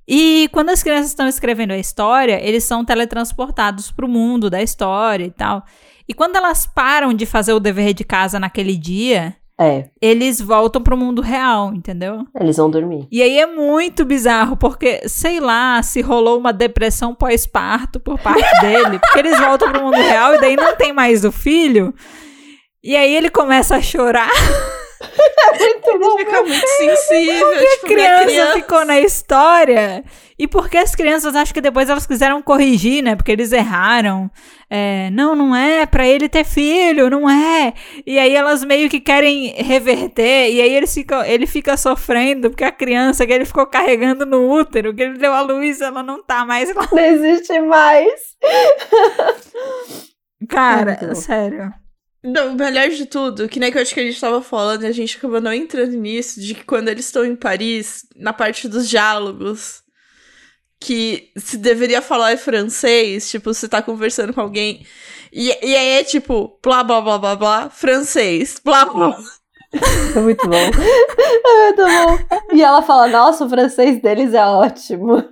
E quando as crianças estão escrevendo a história, eles são teletransportados pro mundo da história e tal. E quando elas param de fazer o dever de casa naquele dia, É, eles voltam pro mundo real, entendeu? eles vão dormir. E aí é muito bizarro, porque sei lá se rolou uma depressão pós-parto por parte dele, porque eles voltam pro mundo real e daí não tem mais o filho. E aí ele começa a chorar. Muito bom. Fica muito sensível. a tipo, minha criança, criança ficou na história. E porque as crianças, acho que depois elas quiseram corrigir, né? Porque eles erraram. É, não, não é pra ele ter filho, não é. E aí elas meio que querem reverter. E aí eles ficam, ele fica sofrendo porque a criança que ele ficou carregando no útero, que ele deu à luz, ela não tá mais lá. Não existe mais. Cara, bom. sério. Não, o melhor de tudo, que nem que eu acho que a gente tava falando, e a gente acabou não entrando nisso, de que quando eles estão em Paris, na parte dos diálogos, que se deveria falar francês, tipo, você tá conversando com alguém, e, e aí é tipo, blá blá blá blá blá, francês, blá blá. É muito bom. É muito bom. E ela fala, nossa, o francês deles é ótimo.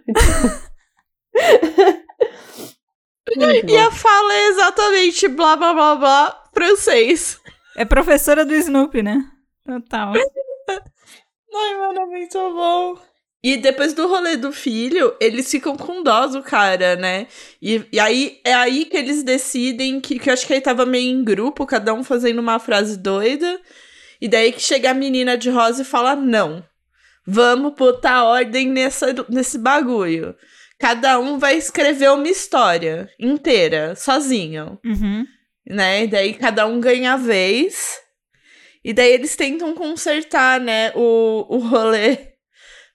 E a fala é exatamente blá blá blá blá, francês. É professora do Snoopy, né? Total. Ai, mano, é muito bom. E depois do rolê do filho, eles ficam com dó do cara, né? E, e aí é aí que eles decidem que, que eu acho que aí tava meio em grupo, cada um fazendo uma frase doida. E daí que chega a menina de rosa e fala: não, vamos botar ordem nessa, nesse bagulho. Cada um vai escrever uma história inteira, sozinho Uhum. né? E daí cada um ganha a vez. E daí eles tentam consertar, né, o, o rolê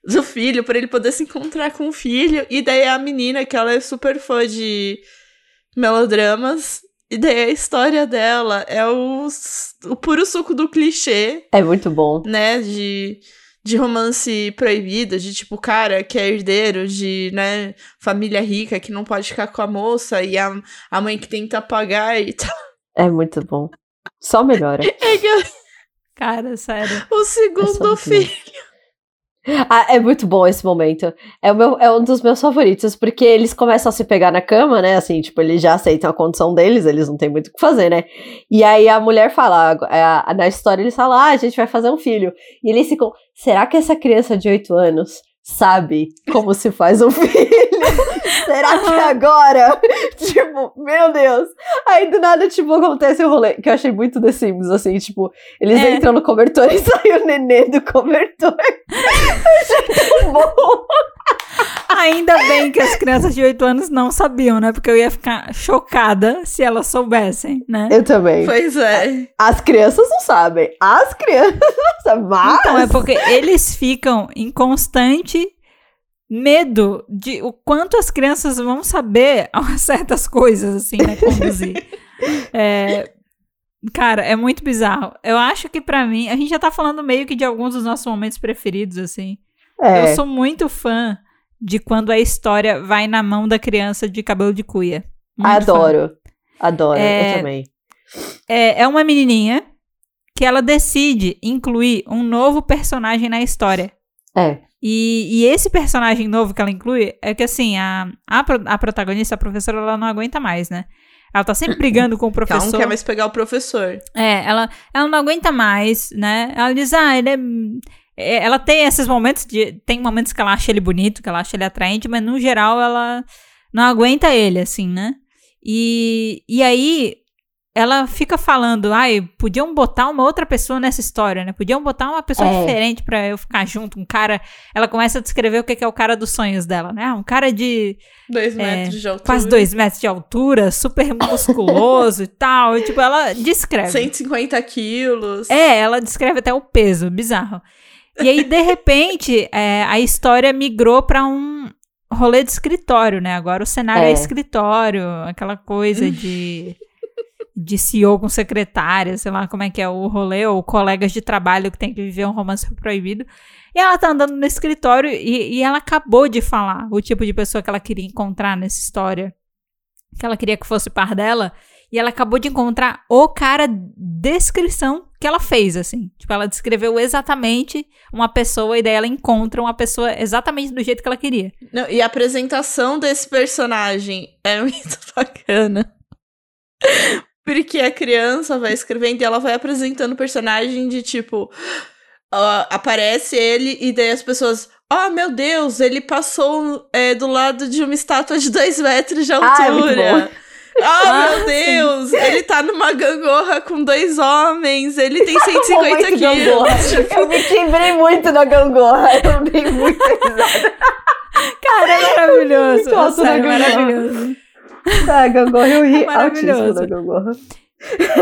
do filho, pra ele poder se encontrar com o filho. E daí a menina, que ela é super fã de melodramas. E daí a história dela é o, o puro suco do clichê, É muito bom. né? De, de romance proibido, de tipo, cara que é herdeiro de, né, família rica que não pode ficar com a moça e a, a mãe que tenta pagar e tal. É muito bom. Só melhora. É que Cara, sério. o É segundo bom. filho. Ah, é muito bom esse momento. É, o meu, é um dos meus favoritos, porque eles começam a se pegar na cama, né? Assim, tipo, eles já aceitam a condição deles, eles não têm muito o que fazer, né? E aí a mulher fala, a- a- na história eles falam, ah, a gente vai fazer um filho. E eles ficam, será que essa criança de 8 anos sabe como se faz um filho? será que agora? tipo, meu Deus. Aí do nada, tipo, acontece o rolê, que eu achei muito The Sims, assim, tipo, eles É. entram no cobertor e sai o nenê do cobertor. Tão bom. Ainda bem que as crianças de 8 anos não sabiam, né? Porque eu ia ficar chocada se elas soubessem, né? Eu também. Pois é. As crianças não sabem. As crianças não sabem. Mas. Então, é porque eles ficam em constante medo de o quanto as crianças vão saber certas coisas, assim, né? Conduzir. É, cara, é muito bizarro. Eu acho que pra mim, a gente já tá falando meio que de alguns dos nossos momentos preferidos, assim. É, Eu sou muito fã de quando a história vai na mão da criança de cabelo de cuia. Muito fã. adoro. Adoro. É, Eu também. É, é uma menininha que ela decide incluir um novo personagem na história. É. E, e esse personagem novo que ela inclui é que, assim, a, a, a protagonista, a professora, ela não aguenta mais, né? Ela tá sempre brigando com o Que ela não professor. quer mais pegar o professor. É, ela, ela não aguenta mais, né? Ela diz, ah, ele é. É, Ela tem esses momentos de. Tem momentos que ela acha ele bonito, que ela acha ele atraente, mas no geral ela não aguenta ele, assim, né? E, e aí ela fica falando, ai, podiam botar uma outra pessoa nessa história, né? Podiam botar uma pessoa É. diferente pra eu ficar junto, um cara. Ela começa a descrever o que é o cara dos sonhos dela, né? Um cara de Dois metros de altura. quase dois metros de altura, super musculoso e tal. E, tipo, ela descreve. 150 quilos. É, ela descreve até o peso, bizarro. E aí, de repente, é, a história migrou pra um rolê de escritório, né? Agora o cenário é, É. escritório, aquela coisa de, de CEO com secretária, sei lá como é que é o rolê, ou colegas de trabalho que tem que viver um romance proibido. E ela tá andando no escritório e, e ela acabou de falar o tipo de pessoa que ela queria encontrar nessa história. Que ela queria que fosse par dela. E ela acabou de encontrar o cara descrição que ela fez, assim. Tipo, ela descreveu exatamente uma pessoa e daí ela encontra uma pessoa exatamente do jeito que ela queria. Não, e a apresentação desse personagem é muito bacana. Porque a criança vai escrevendo e ela vai apresentando o personagem de tipo. ó, aparece ele e daí as pessoas. Oh, meu Deus, ele passou é, do lado de uma estátua de dois metros de Ah, é altura. Ah, meu Deus! Ele tá numa gangorra com dois homens, ele tem 150 Momento gangorra. quilos. Eu me quebrei muito na gangorra. Eu dei muita risada. Cara, é maravilhoso. Sério, na gangorra. maravilhoso. A gangorra eu ri Maravilhoso. altíssimo na gangorra.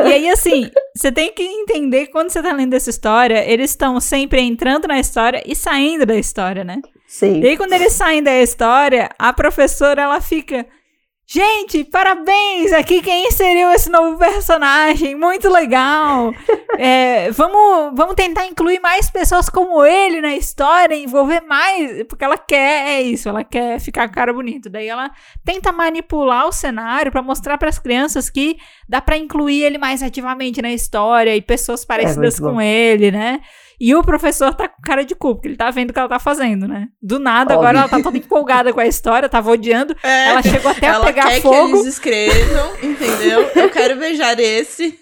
E aí, assim, você tem que entender que quando você tá lendo essa história, eles estão sempre entrando na história e saindo da história, né? Sim. E aí, quando eles saem da história, a professora, ela fica... Gente, parabéns! Aqui quem inseriu esse novo personagem, muito legal! É, vamos, vamos tentar incluir mais pessoas como ele na história, envolver mais, porque ela quer, é isso, ela quer ficar com a cara bonito. Daí ela tenta manipular o cenário pra mostrar pras crianças que dá pra incluir ele mais ativamente na história e pessoas parecidas muito bom. com ele, né? E o professor tá com cara de cu, porque ele tá vendo o que ela tá fazendo, né? Do nada, agora ela Óbvio. tá toda empolgada com a história, tava odiando. É, Ela chegou até a pegar quer fogo. que eles escrevam, entendeu? Eu quero beijar esse.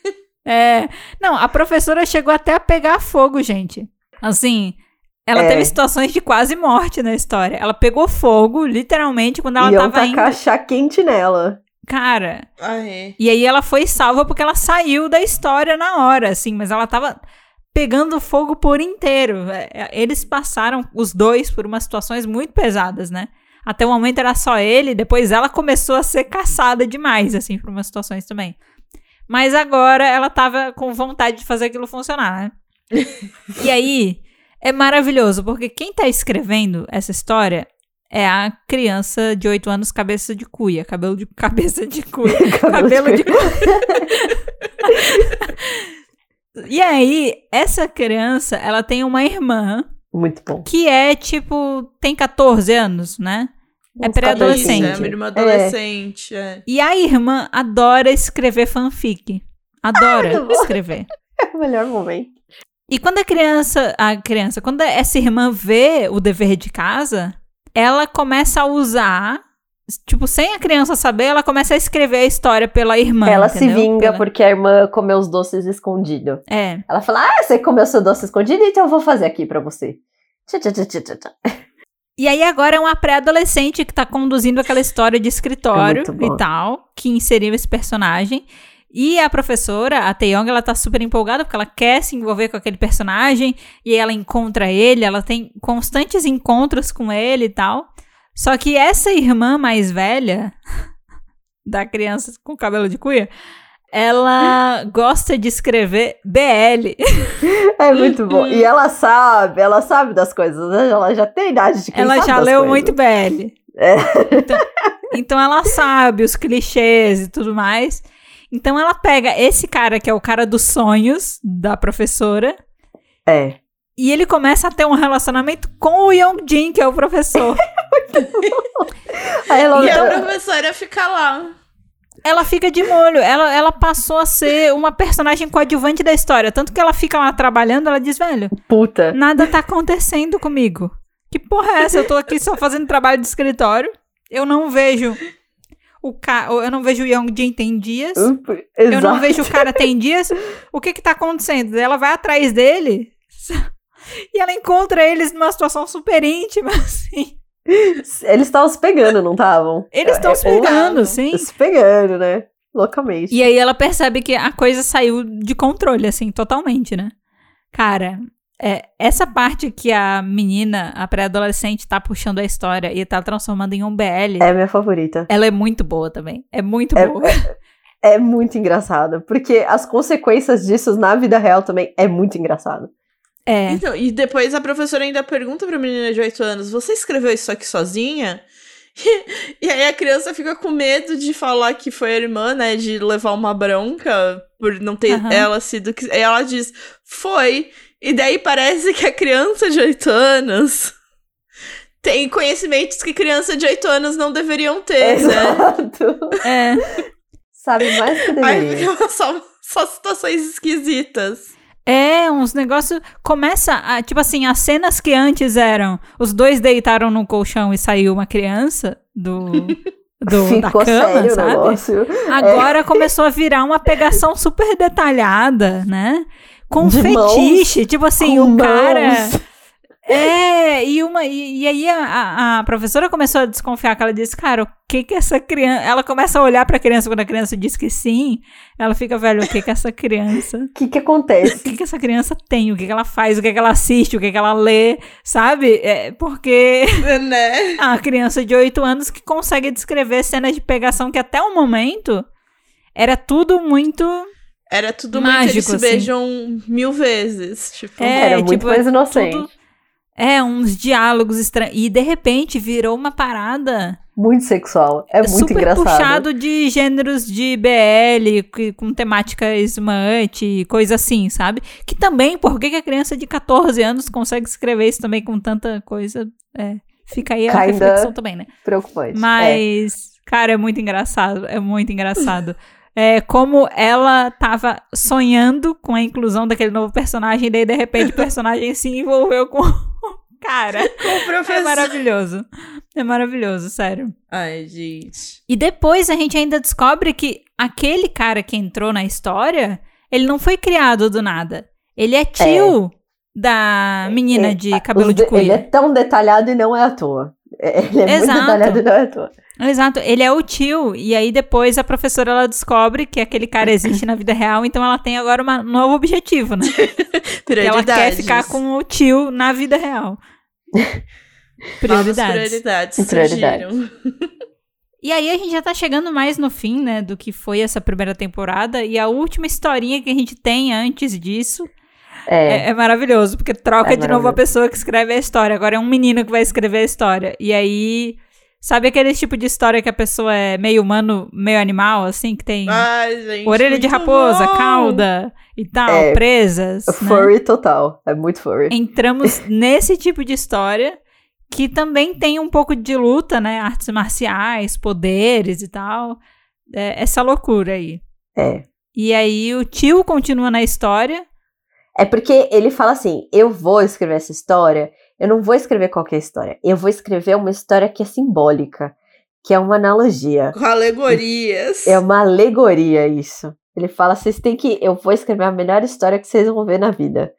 É. Não, a professora chegou até a pegar fogo, gente. Assim, ela É. teve situações de quase morte na história. Ela pegou fogo, literalmente, quando ela Iam tava indo. tacar chá quente nela. Cara. Ah, é. E aí ela foi salva porque ela saiu da história na hora, assim, mas ela tava pegando fogo por inteiro. É, é, Eles passaram, os dois, por umas situações muito pesadas, né? Até o momento era só ele, depois ela começou a ser caçada demais, assim, por umas situações também. Mas agora ela tava com vontade de fazer aquilo funcionar, né? e aí, é maravilhoso, porque quem tá escrevendo essa história é a criança de 8 anos, cabeça de cuia. Cabelo de cabeça de cuia. cabelo de E aí, essa criança, ela tem uma irmã Muito bom. que é tipo, tem 14 anos, né? É pré-adolescente. É minha irmã adolescente. É. E a irmã adora escrever fanfic. Adora não. escrever. É o melhor momento. E quando a criança, a criança, quando essa irmã vê o dever de casa, ela começa a usar, tipo, sem a criança saber, ela começa a escrever a história pela irmã. Ela se entendeu? vinga Pela- porque a irmã comeu os doces escondido. É. Ela fala: Ah, você comeu seu doce escondido, então eu vou fazer aqui pra você. Tchá, tchá, tchá, tchá, tchá, tchá. E aí agora é uma pré-adolescente que tá conduzindo aquela história de escritório É e tal, que inseriu esse personagem. E a professora, a Taeyong, ela tá super empolgada porque ela quer se envolver com aquele personagem e aí ela encontra ele, ela tem constantes encontros com ele e tal. Só que essa irmã mais velha da criança com cabelo de cuia, ela gosta de escrever BL. É muito bom. E ela sabe, ela sabe das coisas, né? Ela já tem idade de quem Ela já leu coisas. muito BL. É. Então, então ela sabe os clichês e tudo mais. Então ela pega esse cara que é o cara dos sonhos da professora É. e ele começa a ter um relacionamento com o Young Jin, que é o professor. Aí ela, E a professora fica lá. ela fica de molho. Ela, ela passou a ser uma personagem coadjuvante da história. Tanto que ela fica lá trabalhando, ela diz, velho, puta. nada tá acontecendo comigo. Que porra é essa? Eu tô aqui só fazendo trabalho de escritório. Eu não vejo o cara. Eu não vejo o Young Jin tem dias. Exato. Eu não vejo o cara tem dias. O que que tá acontecendo? Ela vai atrás dele e ela encontra eles numa situação super íntima, assim. Eles estavam se pegando, não estavam? Eles estão se É, ou- pegando, sim. Se pegando, né? Loucamente. E aí ela percebe que a coisa saiu de controle, assim, totalmente, né? Cara, é, essa parte que a menina, a pré-adolescente, tá puxando a história e tá transformando em um BL, É a minha favorita. ela é muito boa também. É muito É- boa. É muito engraçado. Porque as consequências disso na vida real também é muito engraçado. É. Então, e depois a professora ainda pergunta pra menina de 8 anos: Você escreveu isso aqui sozinha? E aí a criança fica com medo de falar que foi a irmã, né? De levar uma bronca por não ter Aham. ela sido. que- Aí ela diz: Foi. E daí parece que a criança de 8 anos tem conhecimentos que criança de 8 anos não deveriam ter, né? Exato. É. Sabe mais que Aí deveria. fica só, só situações esquisitas. É, uns negócios. Começa a. Tipo assim, as cenas que antes eram. Os dois deitaram no colchão e saiu uma criança do. do Ficou da cama, sabe? negócio. Agora começou a virar uma pegação super detalhada, né? Com De mãos, fetiche. tipo assim, o cara. É, e, uma, e, e aí a, a, professora começou a desconfiar, que ela disse, cara, o que que essa criança... Ela começa a olhar pra criança, quando a criança diz que sim, ela fica, velho, o que que essa criança... O que que acontece? O que que essa criança tem, o que que ela faz, o que que ela assiste, o que que ela lê, sabe? É, porque... né? A criança de 8 anos que consegue descrever cenas de pegação que até o momento era tudo muito era tudo Mágico, muito. Eles se assim. beijam mil vezes. Tipo, É, Era muito tipo, mais é inocente. tudo- É, uns diálogos estranhos. E de repente virou uma parada Muito sexual. É muito super engraçado. puxado de gêneros de BL, com temática smut e coisa assim, sabe? Que também, por que a criança de 14 anos consegue escrever isso também com tanta coisa? É, fica aí a Kinda reflexão também, né? Preocupante. É. Mas, cara, é muito engraçado. É muito engraçado. É como ela tava sonhando com a inclusão daquele novo personagem, e daí de repente o personagem se envolveu com. Cara, o é professor. maravilhoso. É maravilhoso, sério. Ai, gente. E depois a gente ainda descobre que aquele cara que entrou na história, ele não foi criado do nada. Ele é tio da menina É, de cabelo de de- Ele é tão detalhado e não é à toa. É, Ele é Exato. muito detalhado não é à toa. Exato, ele é o tio. E aí depois a professora ela descobre que aquele cara existe na vida real, então ela tem agora uma- um novo objetivo, né? Que ela quer ficar com o tio na vida real. Prioridades. Prioridades. prioridades. Prioridades. E aí a gente já tá chegando mais no fim, né, do que foi essa primeira temporada. E a última historinha que a gente tem antes disso É, é, é maravilhoso, porque troca É de novo a pessoa que escreve a história. Agora é um menino que vai escrever a história. E aí, sabe aquele tipo de história que a pessoa é meio humano, meio animal, assim, que tem Ai, gente. orelha de raposa, bom. cauda e tal, É, presas. né? furry total. É muito furry. Entramos nesse tipo de história que também tem um pouco de luta, né? Artes marciais, poderes e tal. É, essa loucura aí. É. E aí o tio continua na história. É porque ele fala assim: eu vou escrever essa história, eu não vou escrever qualquer história. Eu vou escrever uma história que é simbólica, que é uma analogia. Com alegorias. É uma alegoria isso. Ele fala: vocês têm que. Eu vou escrever a melhor história que vocês vão ver na vida.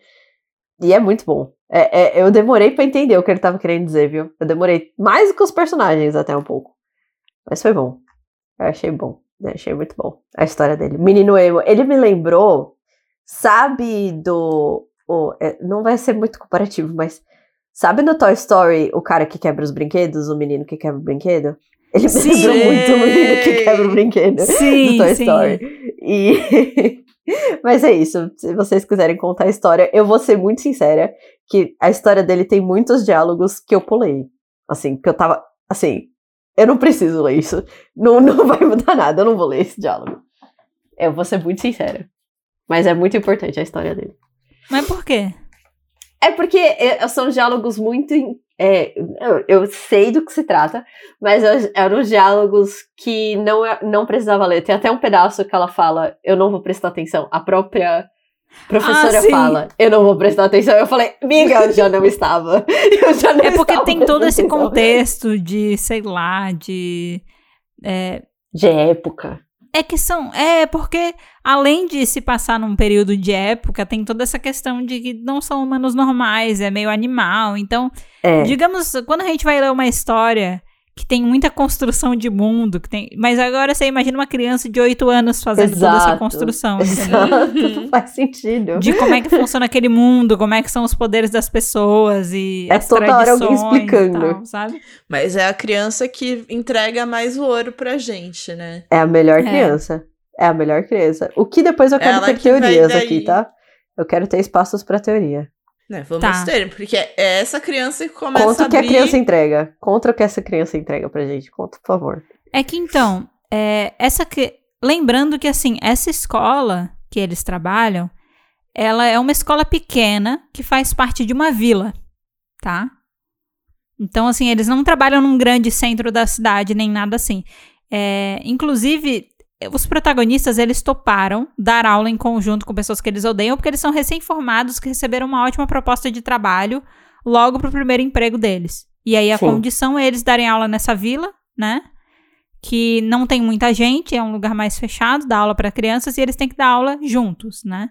E é muito bom. É, é, eu demorei pra entender o que ele tava querendo dizer, viu? Eu demorei mais do que os personagens, até um pouco. Mas foi bom. Eu achei bom. Eu achei muito bom a história dele. Menino emo. Ele me lembrou, sabe, do. o- é, não vai ser muito comparativo, mas. Sabe no Toy Story o cara que quebra os brinquedos, o menino que quebra o brinquedo? Ele Sim. lembrou muito o menino que quebra o brinquedo Sim, do Toy sim. Story. E... Mas é isso. Se vocês quiserem contar a história, eu vou ser muito sincera que a história dele tem muitos diálogos que eu pulei. Assim, que eu tava. Assim, eu não preciso ler isso. Não, não vai mudar nada, eu não vou ler esse diálogo. Eu vou ser muito sincera. Mas é muito importante a história dele. Mas por quê? É porque é, são diálogos muito. é, eu, sei do que se trata, mas eram diálogos que não, é- não precisava ler. Tem até um pedaço que ela fala: Eu não vou prestar atenção. A própria professora Ah, fala: Eu não vou prestar atenção. Eu falei: Miga, eu já não estava. Eu já não É porque tem todo esse atenção. contexto de, sei lá, de. É, De época. É que são. É, porque além de se passar num período de época, tem toda essa questão de que não são humanos normais, é meio animal. Então, É. digamos, quando a gente vai ler uma história que tem muita construção de mundo, que tem. Mas agora você imagina uma criança de 8 anos fazendo toda essa Exato. construção? Exato, não faz sentido. De como é que funciona aquele mundo, como é que são os poderes das pessoas e É as toda hora alguém tradições explicando. tal, sabe? Mas é a criança que entrega mais o ouro pra gente, né? É a melhor É. criança. É a melhor criança. O que depois eu quero Ela ter que teorias aqui, tá? Eu quero ter espaços pra teoria. Né? Vamos Tá. ter, porque é essa criança que começa Conta a o que a criança entrega. Conta o que essa criança entrega pra gente. Conta, por favor. É que então, é, essa que. Lembrando que assim, essa escola que eles trabalham, ela é uma escola pequena que faz parte de uma vila, tá? Então, assim, eles não trabalham num grande centro da cidade, nem nada assim. É, inclusive, os protagonistas, eles toparam dar aula em conjunto com pessoas que eles odeiam, porque eles são recém-formados que receberam uma ótima proposta de trabalho logo pro primeiro emprego deles. E aí a Sim. condição é eles darem aula nessa vila, né? Que não tem muita gente, é um lugar mais fechado, dá aula para crianças e eles têm que dar aula juntos, né?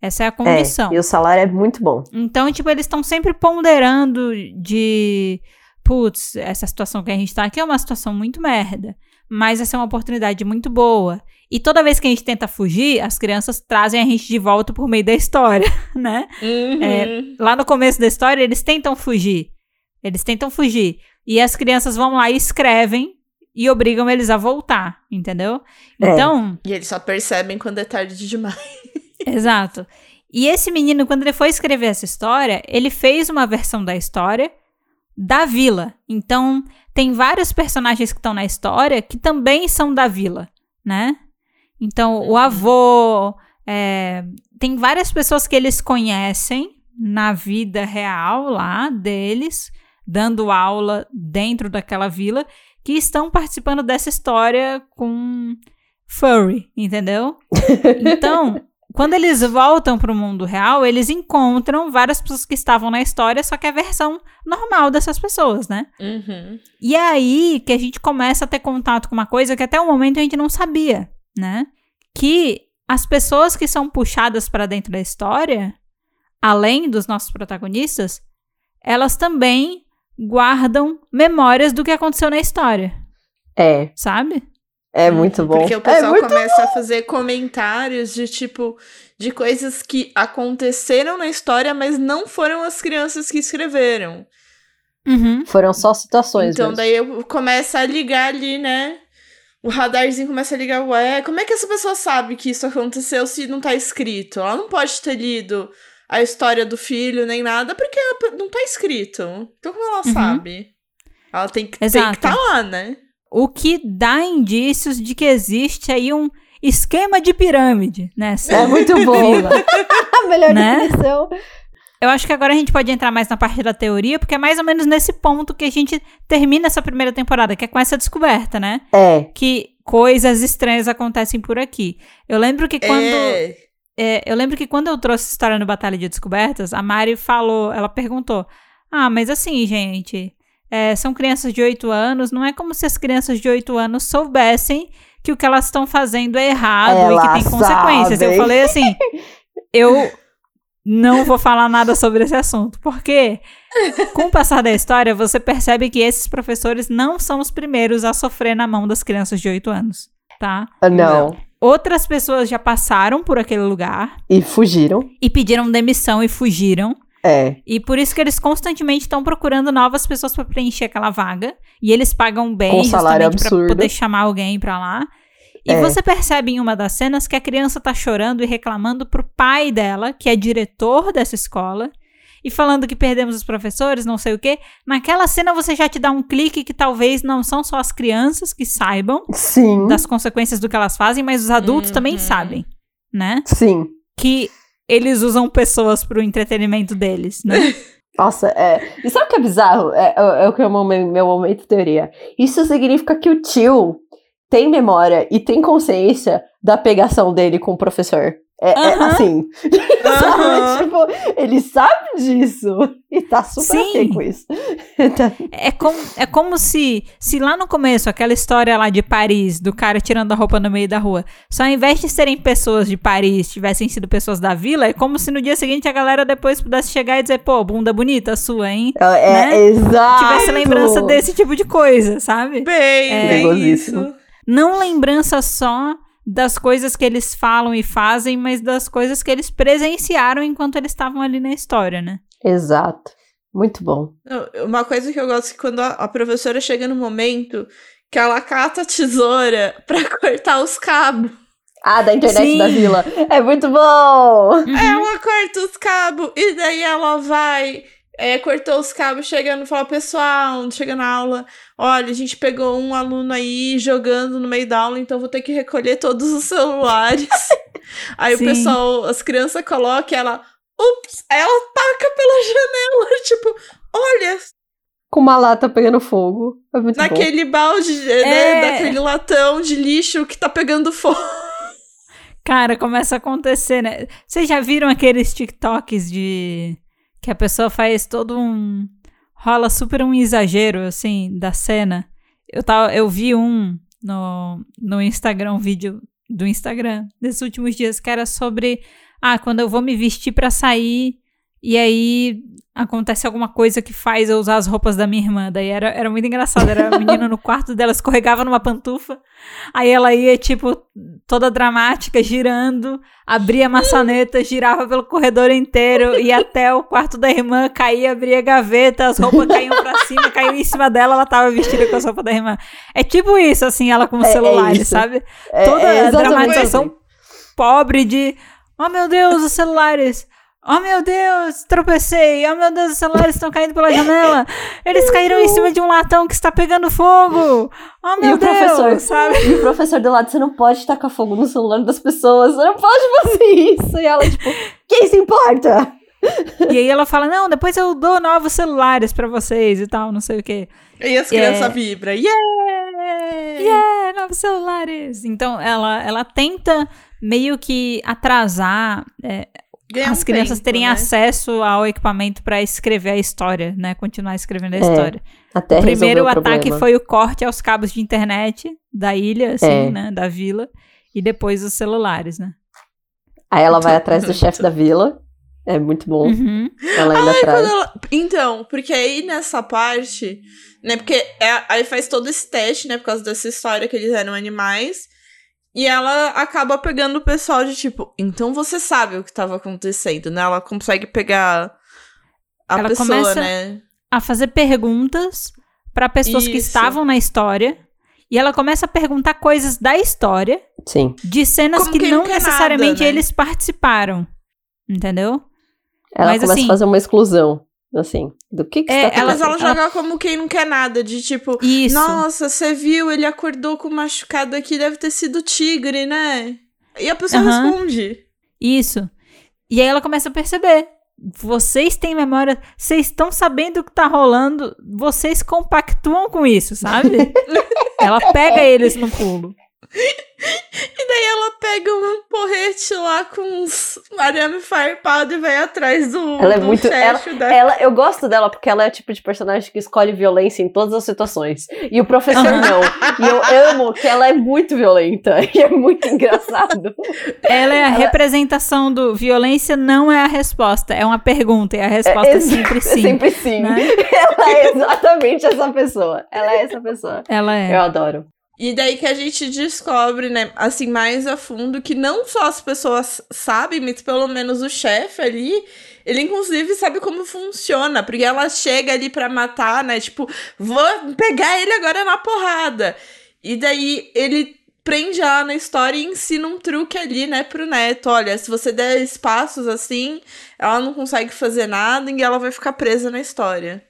Essa é a condição. É, e o salário é muito bom. Então, tipo, eles estão sempre ponderando de. Putz, essa situação que a gente tá aqui é uma situação muito merda. Mas essa é uma oportunidade muito boa. E toda vez que a gente tenta fugir, as crianças trazem a gente de volta por meio da história, né? Uhum. É, lá no começo da história, eles tentam fugir. Eles tentam fugir. E as crianças vão lá e escrevem e obrigam eles a voltar, entendeu? É. Então, E eles só percebem quando é tarde demais. exato. E esse menino, quando ele foi escrever essa história, ele fez uma versão da história da vila. Então, tem vários personagens que estão na história que também são da vila, né? Então, o avô. é, tem várias pessoas que eles conhecem na vida real lá deles, dando aula dentro daquela vila, que estão participando dessa história com furry, entendeu? Então, quando eles voltam para o mundo real, eles encontram várias pessoas que estavam na história, só que é a versão normal dessas pessoas, né? Uhum. E é aí que a gente começa a ter contato com uma coisa que até o momento a gente não sabia, né? Que as pessoas que são puxadas para dentro da história, além dos nossos protagonistas, elas também guardam memórias do que aconteceu na história, É, sabe? É muito bom. Porque o é pessoal muito começa a fazer comentários de tipo de coisas que aconteceram na história, mas não foram as crianças que escreveram. Uhum. Foram só situações. Então mesmo. daí eu começo a ligar ali, né? O radarzinho começa a ligar, ué, como é que essa pessoa sabe que isso aconteceu se não tá escrito? Ela não pode ter lido a história do filho nem nada, porque ela não tá escrito. Então como ela Uhum. sabe? Ela tem que tem Exato. que estar lá, né? O que dá indícios de que existe aí um esquema de pirâmide, né? É muito bom. A melhor Né? definição. Eu acho que agora a gente pode entrar mais na parte da teoria, porque é mais ou menos nesse ponto que a gente termina essa primeira temporada, que é com essa descoberta, né? É. Que coisas estranhas acontecem por aqui. Eu lembro que quando. É. é, eu lembro que quando eu trouxe essa história no Batalha de Descobertas, a Mari falou, ela perguntou: Ah, mas assim, gente, é, são crianças de 8 anos, não é como se as crianças de 8 anos soubessem que o que elas estão fazendo é errado e que tem consequências. Eu falei assim, eu não vou falar nada sobre esse assunto, porque com o passar da história, você percebe que esses professores não são os primeiros a sofrer na mão das crianças de 8 anos, tá? Ah, Não. Outras pessoas já passaram por aquele lugar E fugiram. e pediram demissão e fugiram. É. E por isso que eles constantemente estão procurando novas pessoas para preencher aquela vaga. E eles pagam bem Com salário justamente para absurdo. poder chamar alguém pra lá. E É. você percebe em uma das cenas que a criança tá chorando e reclamando pro pai dela, que é diretor dessa escola, e falando que perdemos os professores, não sei o quê. Naquela cena você já te dá um clique que talvez não são só as crianças que saibam Sim. das consequências do que elas fazem, mas os adultos também Uhum. sabem, né? Sim. Que eles usam pessoas pro entretenimento deles, né? Nossa, é. E sabe o que é bizarro? É, é, é o que é o meu, meu momento de teoria. Isso significa que o tio tem memória e tem consciência da pegação dele com o professor. É, é assim. Tipo, ele sabe disso. E tá super Sim. ok com isso. Tá- É como, é como se, se lá no começo, aquela história lá de Paris, do cara tirando a roupa no meio da rua, só ao invés de serem pessoas de Paris, tivessem sido pessoas da vila, é como se no dia seguinte a galera depois pudesse chegar e dizer, pô, bunda bonita sua, hein? é, Né? exato. Tivesse lembrança desse tipo de coisa, sabe? Bem, É. bem isso. Não lembrança só das coisas que eles falam e fazem, mas das coisas que eles presenciaram enquanto eles estavam ali na história, né? Exato. Muito bom. Uma coisa que eu gosto é que quando a, professora chega no momento que ela cata a tesoura pra cortar os cabos. Ah, da internet Sim. da vila. É muito bom! Uhum. Ela corta os cabos e daí ela vai, é, cortou os cabos, chegando e fala, pessoal, chega na aula, olha, a gente pegou um aluno aí jogando no meio da aula, então vou ter que recolher todos os celulares. aí Sim. o pessoal, as crianças colocam e ela, ups, aí ela taca pela janela, tipo, olha, Com uma lata pegando fogo. É muito bom. naquele balde, É. né, daquele latão de lixo que tá pegando fogo. Cara, começa a acontecer, né? Vocês já viram aqueles TikToks de. Que a pessoa faz todo um. rola super um exagero, assim, da cena? Eu, tava, eu vi um no, no Instagram, um vídeo do Instagram desses últimos dias, que era sobre ah, quando eu vou me vestir pra sair e aí acontece alguma coisa que faz eu usar as roupas da minha irmã. Daí era, era muito engraçado. Era a menina no quarto dela, escorregava numa pantufa. Aí ela ia, tipo, toda dramática, girando, abria a maçaneta, girava pelo corredor inteiro, ia até o quarto da irmã, caía, abria a gaveta, as roupas caíam pra cima, caiu em cima dela, ela tava vestida com as roupas da irmã. É tipo isso, assim, ela com o É- é celular, isso. sabe? É- Toda é a dramatização pobre de oh meu Deus, os celulares. Oh meu Deus, tropecei. Oh meu Deus, os celulares estão caindo pela janela. Eles caíram em cima de um latão que está pegando fogo. Oh meu E o Deus, professor? sabe? E o professor do lado, você não pode tacar fogo no celular das pessoas, você não pode fazer isso. E ela, tipo, quem se importa? E aí ela fala: "Não, depois eu dou novos celulares pra vocês e tal, não sei o quê". E as É. crianças vibram. Yeah! Yeah, novos celulares. Então ela ela tenta meio que atrasar é, Ganhar as um crianças tempo, terem né? acesso ao equipamento pra escrever a história, né? Continuar escrevendo a É, história. Até o primeiro o ataque problema. foi o corte aos cabos de internet da ilha, assim, É. né? Da vila. E depois os celulares, né? Aí ela vai atrás do chefe da vila. É muito bom. Uhum. Ela ainda atrás. Quando ela- Então, porque aí nessa parte, né? Porque é- aí faz todo esse teste, né? Por causa dessa história que eles eram animais. E ela acaba pegando o pessoal de tipo, então você sabe o que estava acontecendo, né? Ela consegue pegar a Ela pessoa, começa- né? A fazer perguntas pra pessoas que Isso. estavam na história. E ela começa a perguntar coisas da história, Sim. de cenas Como que não não necessariamente nada, né? eles participaram. Entendeu? Ela Mas, começa assim- a fazer uma exclusão. Assim, do que que É, está ela- Mas ela acontecendo? joga como quem não quer nada, de tipo, Isso. nossa, você viu, ele acordou com machucado aqui, deve ter sido tigre, né? E a pessoa Aham. responde. Isso. E aí ela começa a perceber. Vocês têm memória, vocês estão sabendo o que tá rolando, vocês compactuam com isso, sabe? ela pega eles no pulo. E daí ela pega um porrete lá com uns arame farpado e vai atrás do, Ela é do muito- chefe da... Ela, eu gosto dela porque ela é o tipo de personagem que escolhe violência em todas as situações. E o professor não. E eu amo que ela é muito violenta. E é muito engraçado. Ela é a representação do violência não é a resposta, é uma pergunta, e a resposta é, ex- sempre é sim. sempre sim. né? Ela é exatamente essa pessoa. Ela é essa pessoa. Ela é. Eu adoro. E daí que a gente descobre, né, assim, mais a fundo, que não só as pessoas sabem, mas pelo menos o chefe ali, ele inclusive sabe como funciona, porque ela chega ali pra matar, né, tipo, vou pegar ele agora na porrada. E daí ele prende ela na história e ensina um truque ali, né, pro neto. Olha, se você der espaços assim, ela não consegue fazer nada e ela vai ficar presa na história.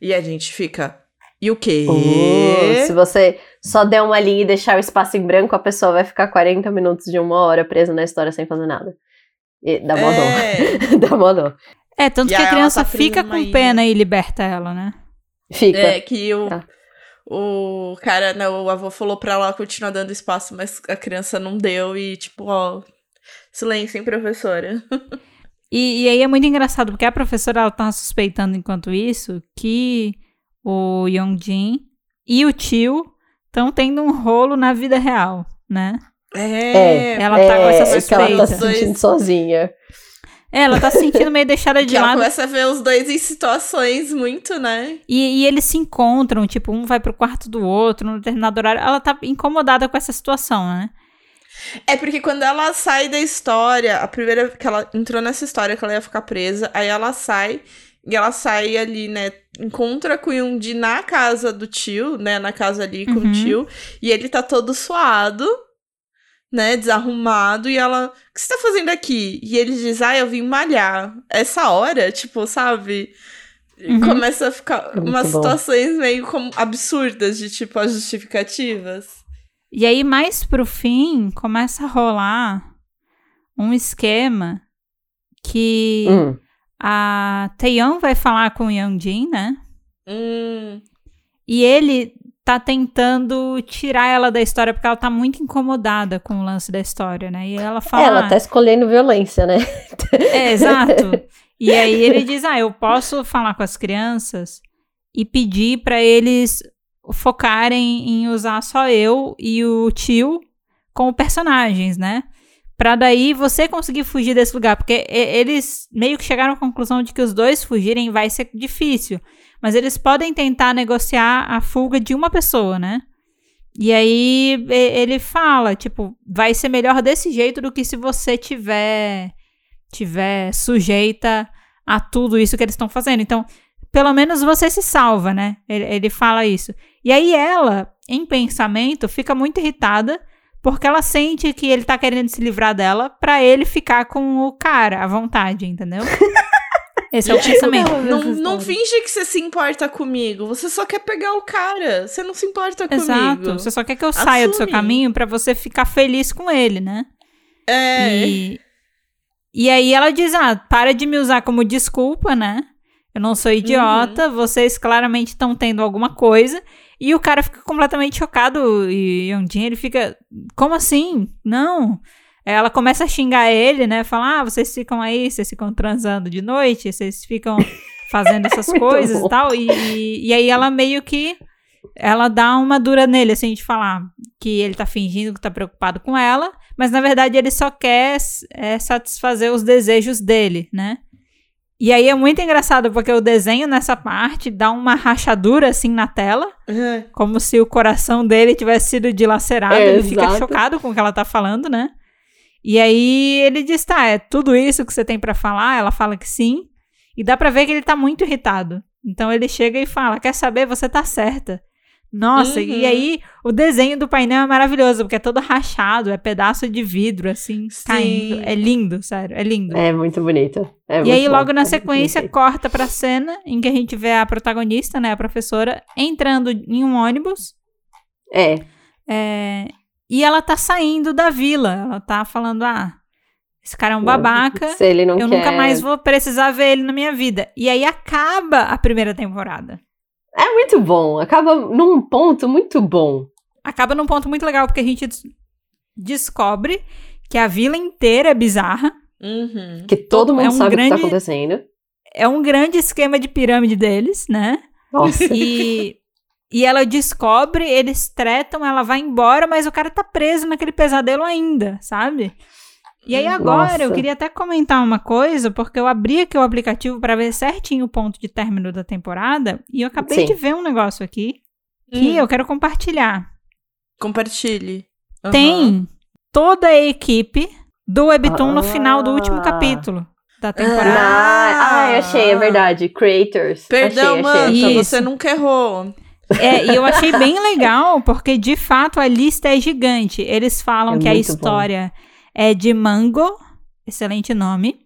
E a gente fica. E o quê? Se você só der uma linha e deixar o espaço em branco, a pessoa vai ficar 40 minutos de uma hora presa na história sem fazer nada. E dá mó É. dó. dá mó dó. É, tanto E que a criança tá fica com ilha. pena e liberta ela, né? Fica. É, que o, Tá. o cara, né, o avô falou pra ela continuar dando espaço, mas a criança não deu e, tipo, ó, silêncio, hein, professora? E, e aí é muito engraçado, porque a professora ela tá suspeitando enquanto isso que o Yongjin e o tio estão tendo um rolo na vida real, né? É, Ela tá com essa é, que ela tá suspeita. se sentindo sozinha. É, ela tá se sentindo meio deixada de que ela lado. começa a ver os dois em situações muito, né? E, e eles se encontram, tipo, um vai pro quarto do outro num determinado horário. Ela tá incomodada com essa situação, né? É porque quando ela sai da história, a primeira que ela entrou nessa história que ela ia ficar presa, aí ela sai e ela sai ali, né? Encontra com o Yundi na casa do tio, né? Na casa ali com Uhum. o tio. E ele tá todo suado, né? Desarrumado. E ela, o que você tá fazendo aqui? E ele diz, ah, eu vim malhar. Essa hora, tipo, sabe? E Uhum. Começa a ficar Muito umas bom. situações meio como absurdas de tipo as justificativas. E aí, mais pro fim, começa a rolar um esquema que Hum. A Taeyong vai falar com o Yeonjin, né? Hum. E ele tá tentando tirar ela da história porque ela tá muito incomodada com o lance da história, né? E ela fala. Ela tá escolhendo violência, né? É, exato. E aí ele diz: Ah, eu posso falar com as crianças e pedir pra eles focarem em usar só eu e o tio como personagens, né? Pra daí você conseguir fugir desse lugar. Porque eles meio que chegaram à conclusão de que os dois fugirem vai ser difícil. Mas eles podem tentar negociar a fuga de uma pessoa, né? E aí ele fala, tipo, vai ser melhor desse jeito do que se você tiver tiver sujeita a tudo isso que eles estão fazendo. Então, pelo menos você se salva, né? Ele, ele fala isso. E aí ela, em pensamento, fica muito irritada porque ela sente que ele tá querendo se livrar dela para ele ficar com o cara à vontade, entendeu? Esse é o pensamento. Não, não finge que você se importa comigo. Você só quer pegar o cara. Você não se importa Exato. comigo. Você só quer que eu saia Assume. do seu caminho para você ficar feliz com ele, né? É. E, e aí ela diz: ah, para de me usar como desculpa, né? Eu não sou idiota, uhum. vocês claramente estão tendo alguma coisa. E o cara fica completamente chocado. E Yonjin, ele fica, como assim? Não. Ela começa a xingar ele, né? Falar, ah, vocês ficam aí, vocês ficam transando de noite, vocês ficam fazendo essas coisas bom. e tal. E, e aí ela meio que ela dá uma dura nele, assim, de falar que ele tá fingindo que tá preocupado com ela, mas na verdade ele só quer é, satisfazer os desejos dele, né? E aí é muito engraçado porque o desenho nessa parte dá uma rachadura assim na tela, uhum. como se o coração dele tivesse sido dilacerado. É, ele exato. fica chocado com o que ela tá falando, né? E aí ele diz: tá, é tudo isso que você tem para falar? Ela fala que sim. E dá pra ver que ele tá muito irritado. Então ele chega e fala: quer saber? Você tá certa. Nossa, uhum. e aí o desenho do painel é maravilhoso, porque é todo rachado, é pedaço de vidro, assim, Sim. caindo. É lindo, sério, é lindo. É muito bonito. É e muito aí, bom. logo na é sequência, corta pra cena em que a gente vê a protagonista, né, a professora, entrando em um ônibus. É. é e ela tá saindo da vila. Ela tá falando, ah, esse cara é um babaca. Se ele não eu quer... nunca mais vou precisar ver ele na minha vida. E aí acaba a primeira temporada. É muito bom. Acaba num ponto muito bom. Acaba num ponto muito legal, porque a gente descobre que a vila inteira é bizarra. Uhum. Que todo mundo é um sabe grande, o que tá acontecendo. É um grande esquema de pirâmide deles, né? Nossa. E, e ela descobre, eles tretam, ela vai embora, mas o cara tá preso naquele pesadelo ainda, sabe? E aí agora Nossa. eu queria até comentar uma coisa, porque eu abri aqui o aplicativo para ver certinho o ponto de término da temporada e eu acabei Sim. de ver um negócio aqui que hum. eu quero compartilhar. Compartilhe. Uhum. Tem toda a equipe do Webtoon ah. no final do último capítulo da temporada. Ah, ah eu achei, é verdade. Creators. Perdão, achei, achei. você nunca errou. É, e eu achei bem legal, porque de fato a lista é gigante. Eles falam é que a história bom é de Mango, excelente nome.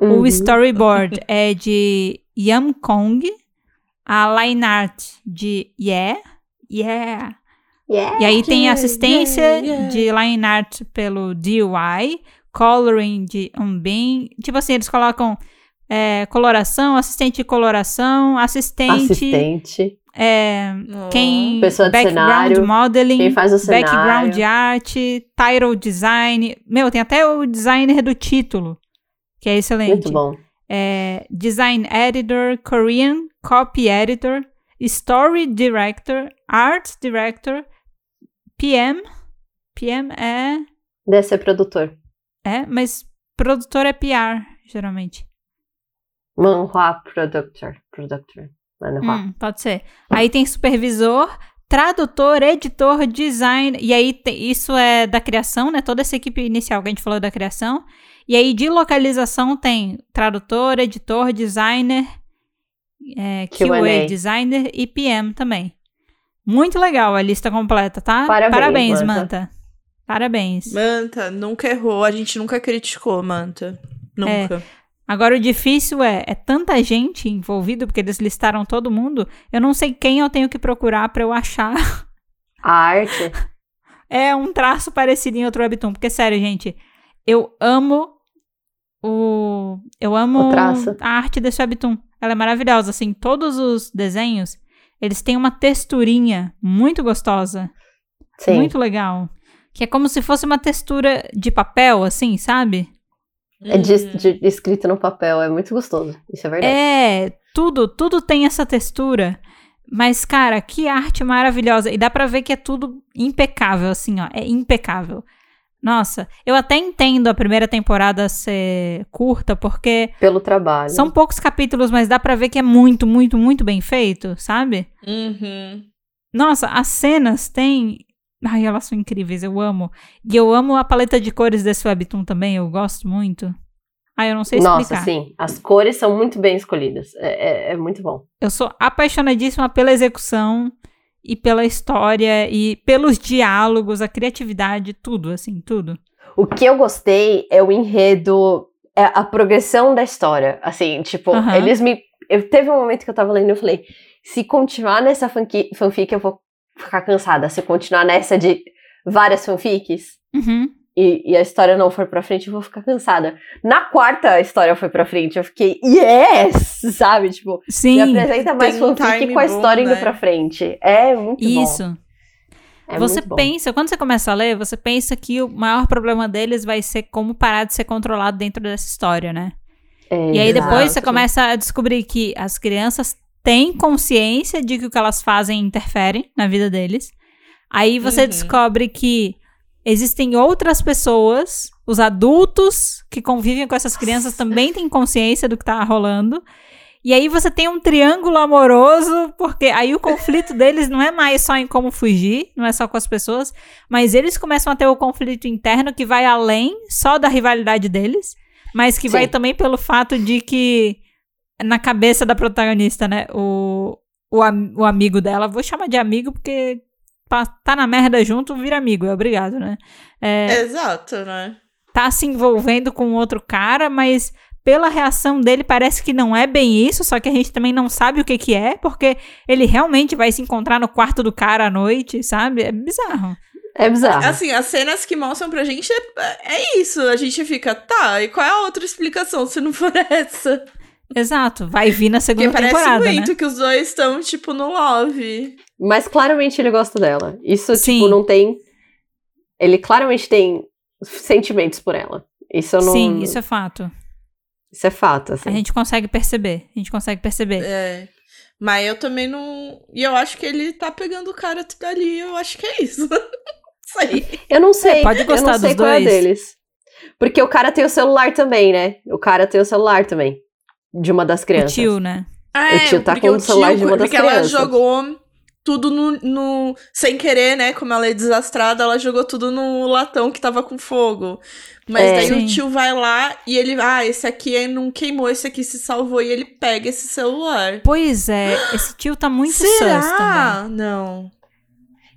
Uhum. O storyboard é de Yam Kong. A line art de Yeah. Yeah. yeah e aí tem assistência yeah, yeah. de line art pelo DIY, coloring de Umbin. Tipo assim, eles colocam é, coloração, assistente de coloração, assistente. Assistente. É, quem Pessoa de background cenário, modeling, quem faz o cenário. background art, title design. Meu, tem até o designer do título, que é excelente. Muito bom. É, design editor, Korean copy editor, story director, art director, PM. PM é. Deve ser produtor. É, mas produtor é PR, geralmente. Manhua Hum, pode ser. Aí tem supervisor, tradutor, editor, design. E aí tem, isso é da criação, né? Toda essa equipe inicial que a gente falou da criação. E aí de localização tem tradutor, editor, designer, é, QA, designer e PM também. Muito legal a lista completa, tá? Parabéns, Parabéns Manta. Manta. Parabéns. Manta, nunca errou. A gente nunca criticou, Manta. Nunca. É. Agora, o difícil é, é tanta gente envolvida, porque eles listaram todo mundo, eu não sei quem eu tenho que procurar para eu achar. A arte? é um traço parecido em outro webtoon, porque, sério, gente, eu amo o... Eu amo o traço. a arte desse webtoon. Ela é maravilhosa, assim, todos os desenhos, eles têm uma texturinha muito gostosa. Sim. Muito legal. Que é como se fosse uma textura de papel, assim, sabe? É de, uhum. de, escrito no papel, é muito gostoso. Isso é verdade. É, tudo, tudo tem essa textura. Mas, cara, que arte maravilhosa. E dá pra ver que é tudo impecável, assim, ó. É impecável. Nossa, eu até entendo a primeira temporada ser curta, porque Pelo trabalho. são poucos capítulos, mas dá pra ver que é muito, muito, muito bem feito, sabe? Uhum. Nossa, as cenas têm. Ai, elas são incríveis, eu amo. E eu amo a paleta de cores desse webtoon também, eu gosto muito. Ai, eu não sei explicar. Nossa, sim. As cores são muito bem escolhidas. É, é- é muito bom. Eu sou apaixonadíssima pela execução e pela história e pelos diálogos, a criatividade, tudo, assim, tudo. O que eu gostei é o enredo, é a progressão da história. Assim, tipo, eles me. Eu, teve um momento que eu tava lendo e eu falei: se continuar nessa fanfic, eu vou ficar cansada. Se continuar nessa de várias fanfics Uhum. e, e a história não for pra frente, eu vou ficar cansada. Na quarta, a história foi pra frente. Eu fiquei, yes! Sabe? Tipo, me Sim, apresenta mais um fanfic com a bom, história indo né? pra frente. É muito bom. isso. É você bom. pensa, quando você começa a ler, você pensa que o maior problema deles vai ser como parar de ser controlado dentro dessa história, né? É, E aí depois você começa a descobrir que as crianças têm consciência de que o que elas fazem interfere na vida deles. Aí você Uhum. descobre que existem outras pessoas, os adultos que convivem com essas crianças também têm consciência do que tá rolando. E aí você tem um triângulo amoroso, porque aí o conflito deles não é mais só em como fugir, não é só com as pessoas, mas eles começam a ter o conflito interno que vai além só da rivalidade deles, mas que vai Sim. também pelo fato de que na cabeça da protagonista, né, o, o, o amigo dela, vou chamar de amigo porque tá na merda junto, vira amigo, é obrigado, né? É, Exato, né? tá se envolvendo com outro cara, mas pela reação dele parece que não é bem isso, só que a gente também não sabe o que que é, porque ele realmente vai se encontrar no quarto do cara à noite, sabe? É bizarro. É bizarro. Assim, as cenas que mostram pra gente é, é isso. A gente fica, tá, e qual é a outra explicação se não for essa? Exato, vai vir na Porque segunda parece temporada, muito né? que os dois estão, tipo, no love. Mas claramente ele gosta dela. Isso, Sim. tipo, não tem. Ele claramente tem sentimentos por ela. Isso eu não. Sim, isso é fato. isso é fato, assim. A gente consegue perceber, a gente consegue perceber. É. Mas eu também não. E eu acho que ele tá pegando o cara tudo ali. Eu acho que é isso. Sei. Eu não sei. É, pode eu gostar não sei dos qual é dois. deles. Porque o cara tem o celular também, né? O cara tem o celular também. De uma das O crianças. tio, né? É, O tio tá porque com o celular de uma das Porque ela crianças. jogou tudo no, no- Sem querer, né? Como ela é desastrada, ela jogou tudo no latão que tava com fogo. Mas É. daí Sim. o tio vai lá e ele. Ah, esse aqui é- não queimou, esse aqui se salvou. E ele pega esse celular. Pois é, esse tio tá muito sus também. Será? Não.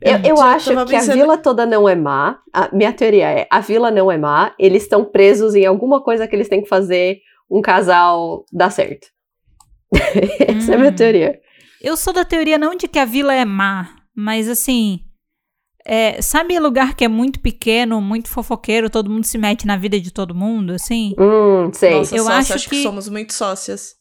Eu, eu já acho que a pensando- vila toda não é má. A minha teoria é: a vila não é má, eles estão presos em alguma coisa que eles têm que fazer um casal dar certo. Essa é a minha Hum. teoria. Eu sou da teoria não de que a vila é má, mas assim. é, sabe lugar que é muito pequeno, muito fofoqueiro, todo mundo se mete na vida de todo mundo, assim? Hum, sei. Nossa, Eu sócia, acho acho que... que- somos muito sócias.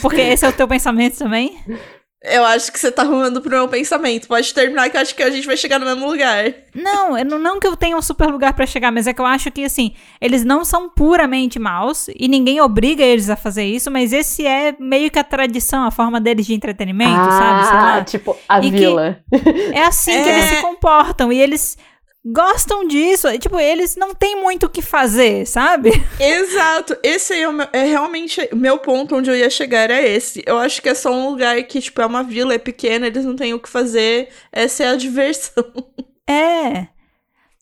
Porque esse é o teu pensamento também? Eu acho que você tá arrumando pro meu pensamento. Pode terminar que eu acho que a gente vai chegar no mesmo lugar. Não, eu não, não que eu tenha um super lugar pra chegar, mas é que eu acho que, assim, eles não são puramente maus e ninguém obriga eles a fazer isso, mas esse é meio que a tradição, a forma deles de entretenimento, sabe? Sei ah, lá. tipo, a E que- vila. É assim que É. eles se comportam e eles gostam disso. E, Tipo, eles não têm muito o que fazer, sabe? Exato. Esse aí é, o meu- é realmente o meu ponto onde eu ia chegar era esse. Eu acho que é só um lugar que, tipo, é uma vila, é pequena, eles não têm o que fazer. Essa é a diversão. É.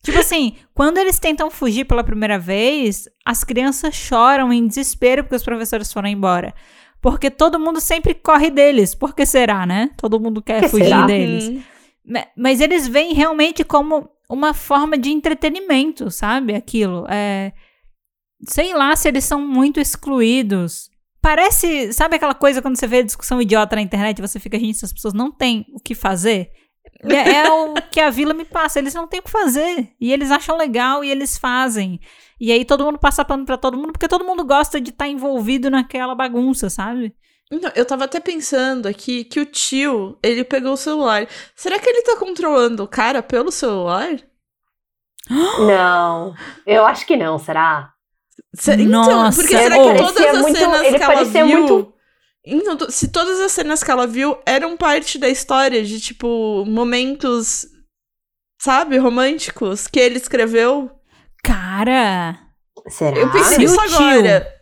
Tipo assim, quando eles tentam fugir pela primeira vez, as crianças choram em desespero porque os professores foram embora. Porque todo mundo sempre corre deles. Por que será, né? Todo mundo quer Que fugir será? deles. Hum. Ma- Mas eles veem realmente como uma forma de entretenimento, sabe? Aquilo. É... Sei lá se eles são muito excluídos. Parece. Sabe aquela coisa quando você vê discussão idiota na internet e você fica, gente, essas pessoas não têm o que fazer? É, é o que a vila me passa. Eles não têm o que fazer. E eles acham legal e eles fazem. E aí todo mundo passa pano pra todo mundo, porque todo mundo gosta de estar envolvido naquela bagunça, sabe? Então, eu tava até pensando aqui que o tio, ele pegou o celular. Será que ele tá controlando o cara pelo celular? Não, eu acho que não, será? Se- Nossa, então, porque é será bom. que todas as muito- cenas ele que ela parecia viu... muito- Então, se todas as cenas que ela viu eram parte da história de, tipo, momentos, sabe, românticos que ele escreveu... Cara, Será? Eu pensei Se nisso agora.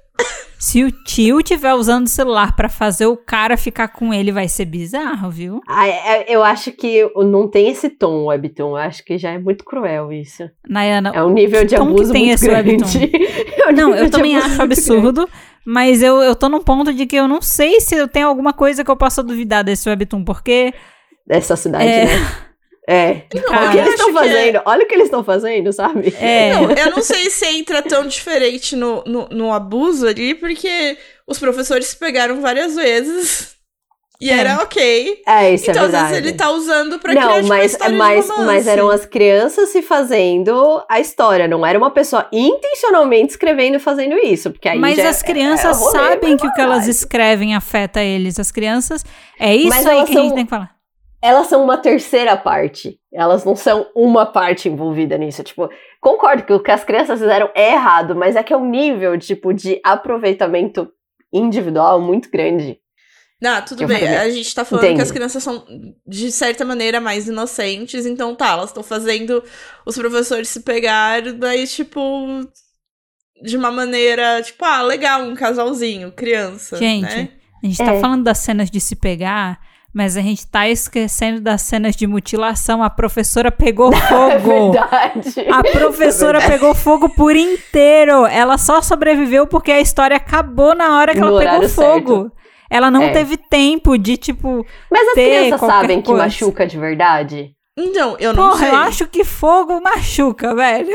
Se o tio tiver usando o celular pra fazer o cara ficar com ele, vai ser bizarro, viu? Ah, é- eu acho que não tem esse tom, Webtoon. Eu acho que já é muito cruel isso. Nayana, É um nível de tom que abuso tem muito esse grande. É um Não, eu também abuso acho absurdo, mas eu, eu tô num ponto de que eu não sei se eu tenho alguma coisa que eu possa duvidar desse webtoon, porque grande Dessa cidade, É. né? É. Não, o que eles estão que é- fazendo? Olha o que eles estão fazendo, sabe? é, Não, eu não sei se entra tão diferente no, no, no abuso ali, porque os professores se pegaram várias vezes. E É. era ok. É, isso então, é às verdade. vezes, ele tá usando pra criar não, tipo, mas, história mas, mas eram as crianças se fazendo a história, não era uma pessoa intencionalmente escrevendo e fazendo isso, porque aí mas já as é- crianças é rolê, sabem que o que elas escrevem afeta eles. As crianças. É isso Mas aí que a gente são- tem que falar. Elas são uma terceira parte, elas não são uma parte envolvida nisso, tipo, concordo que o que as crianças fizeram é errado, mas é que é um nível, tipo, de aproveitamento individual muito grande. Não, tudo bem. falei, A gente tá falando entende? que as crianças são, de certa maneira, mais inocentes. Então, tá, elas estão fazendo os professores se pegar, mas, tipo, de uma maneira, tipo, ah, legal, um casalzinho, criança. Gente, né? a gente tá É. falando das cenas de se pegar, mas a gente tá esquecendo das cenas de mutilação. A professora pegou É fogo. verdade. A professora É verdade. pegou fogo por inteiro. Ela só sobreviveu porque a história acabou na hora que No ela pegou fogo. Ela não É. teve tempo de, tipo, Mas as ter crianças sabem que coisa. machuca de verdade? Então, eu não porra, sei. eu acho que fogo machuca, velho.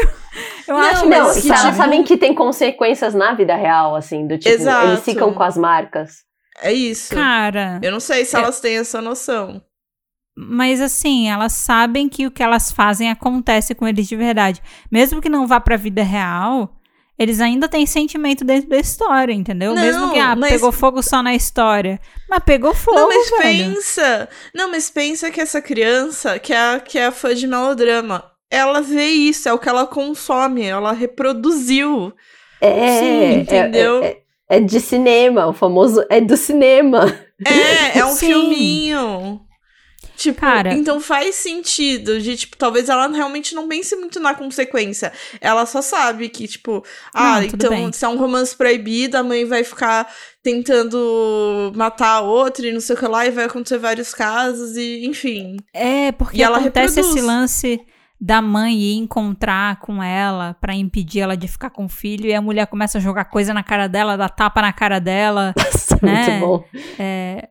Eu Não, acho Não, que que elas tipo- sabem que tem consequências na vida real, assim, do tipo, Exato. eles ficam com as marcas. É isso. Cara, Eu não sei se É. elas têm essa noção. mas assim, elas sabem que o que elas fazem acontece com eles de verdade. Mesmo que não vá pra vida real, eles ainda têm sentimento dentro da história, entendeu? Não, Mesmo que ah, mas- pegou fogo só na história. Mas pegou fogo, não, mas velho. pensa. Não, mas pensa que essa criança, que é, a- que é a fã de melodrama, ela vê isso, é o que ela consome, ela reproduziu. É, Sim, é- entendeu? É, é de cinema, o famoso é do cinema. É, é um Sim. filminho. Tipo, Cara. então faz sentido de, tipo, talvez ela realmente não pense muito na consequência. Ela só sabe que, tipo, ah, Não, então, bem. se é um romance proibido, a mãe vai ficar tentando matar a outra e não sei o que lá, e vai acontecer vários casos, e enfim. É, porque E ela acontece esse lance da mãe ir encontrar com ela pra impedir ela de ficar com o filho e a mulher começa a jogar coisa na cara dela, dar tapa na cara dela. Nossa, Né? muito bom. É,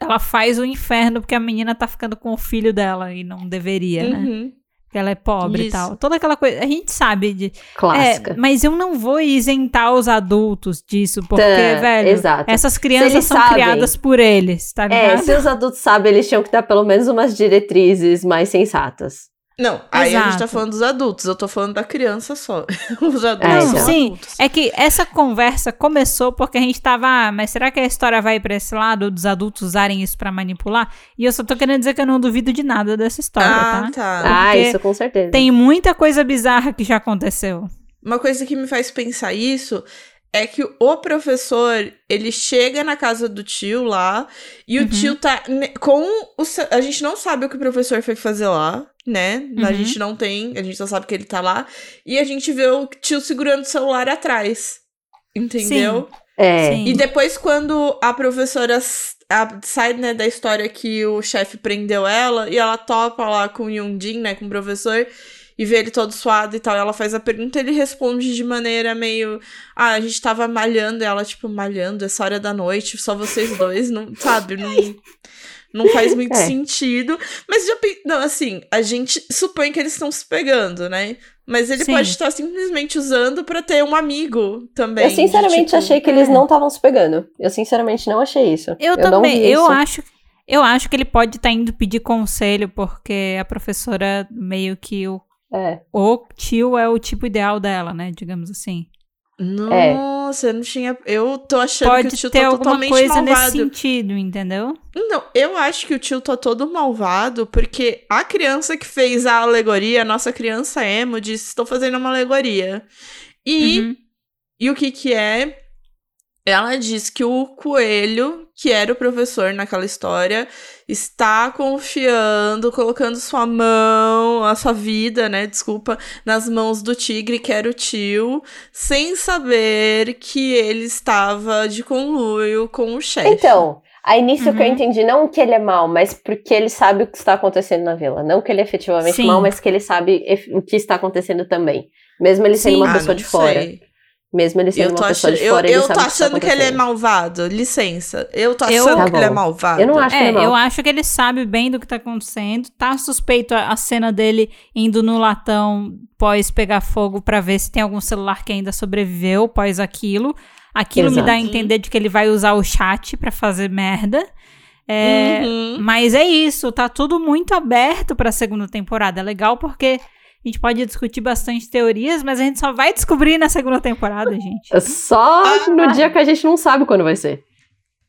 ela faz o inferno porque a menina tá ficando com o filho dela e não deveria, né? Uhum. Porque ela é pobre e Isso. tal. Toda aquela coisa. A gente sabe de. Clássica. É, mas eu não vou isentar os adultos disso, porque, Tá, velho, Exato. essas crianças são sabem- criadas por eles, tá É, ligado? se os adultos sabem, eles tinham que dar pelo menos umas diretrizes mais sensatas. Não, aí a gente tá Exato. falando dos adultos, eu tô falando da criança só. Os adultos É, Não, são então. sim. adultos. É que essa conversa começou porque a gente tava, ah, mas será que a história vai pra esse lado dos adultos usarem isso pra manipular? E eu só tô querendo dizer que eu não duvido de nada dessa história, Ah, tá? tá. Ah, isso com certeza. Tem muita coisa bizarra que já aconteceu. Uma coisa que me faz pensar isso é que o professor, ele chega na casa do tio lá, e o Uhum. tio tá com o a gente não sabe o que o professor foi fazer lá, né? A Uhum. gente não tem, a gente só sabe que ele tá lá, e a gente vê o tio segurando o celular atrás. Entendeu? É. Sim. E depois, quando a professora a- sai né, da história que o chefe prendeu ela, e ela topa lá com o Yundin, né, com o professor, e vê ele todo suado e tal, e ela faz a pergunta, ele responde de maneira meio. Ah, a gente tava malhando, e ela, tipo, malhando, essa hora da noite, só vocês dois, não, sabe? Não, não faz muito É. sentido. Mas já. Não, assim, a gente supõe que eles estão se pegando, né? Mas ele Sim. pode estar simplesmente usando pra ter um amigo também. Eu de, sinceramente tipo, achei que eles é. não estavam se pegando. Eu sinceramente não achei isso. Eu, não também, eu isso. acho. Eu acho que ele pode estar indo pedir conselho, porque a professora meio que o, É. o tio é o tipo ideal dela, né? Digamos assim. Nossa, eu não tinha. Eu tô achando que o Pode tio ter tá alguma totalmente coisa nesse malvado. sentido, entendeu? Não, eu acho que o tio tá todo malvado, porque a criança que fez a alegoria, a nossa criança emo, disse: estou fazendo uma alegoria. E, Uhum. e o que que é? Ela diz que o coelho, que era o professor naquela história, está confiando, colocando sua mão, a sua vida, né? Desculpa, nas mãos do tigre, que era o tio, sem saber que ele estava de conluio com o chefe. Então, aí nisso que eu Uhum. entendi, não que ele é mal, mas porque ele sabe o que está acontecendo na vila. Não que ele é efetivamente Sim. mal, mas que ele sabe o que está acontecendo também. Mesmo ele sendo Sim. uma Ah, pessoa de fora. sei. Mesmo ele sendo Eu tô, uma pessoa achando, de eu, fora, ele eu sabe tô o que achando que ele é malvado. Licença. Eu tô Eu- achando Tá que ele é malvado. Eu não acho que ele É, é mal. eu acho que ele sabe bem do que tá acontecendo. Tá suspeito a, a cena dele indo no latão pós pegar fogo pra ver se tem algum celular que ainda sobreviveu pós aquilo. Aquilo me dá a Exato. entender de que ele vai usar o chat pra fazer merda. É, Uhum. Mas é isso, tá tudo muito aberto pra segunda temporada. É legal porque a gente pode discutir bastante teorias, mas a gente só vai descobrir na segunda temporada, gente. É Só Ah. no dia que a gente não sabe quando vai ser.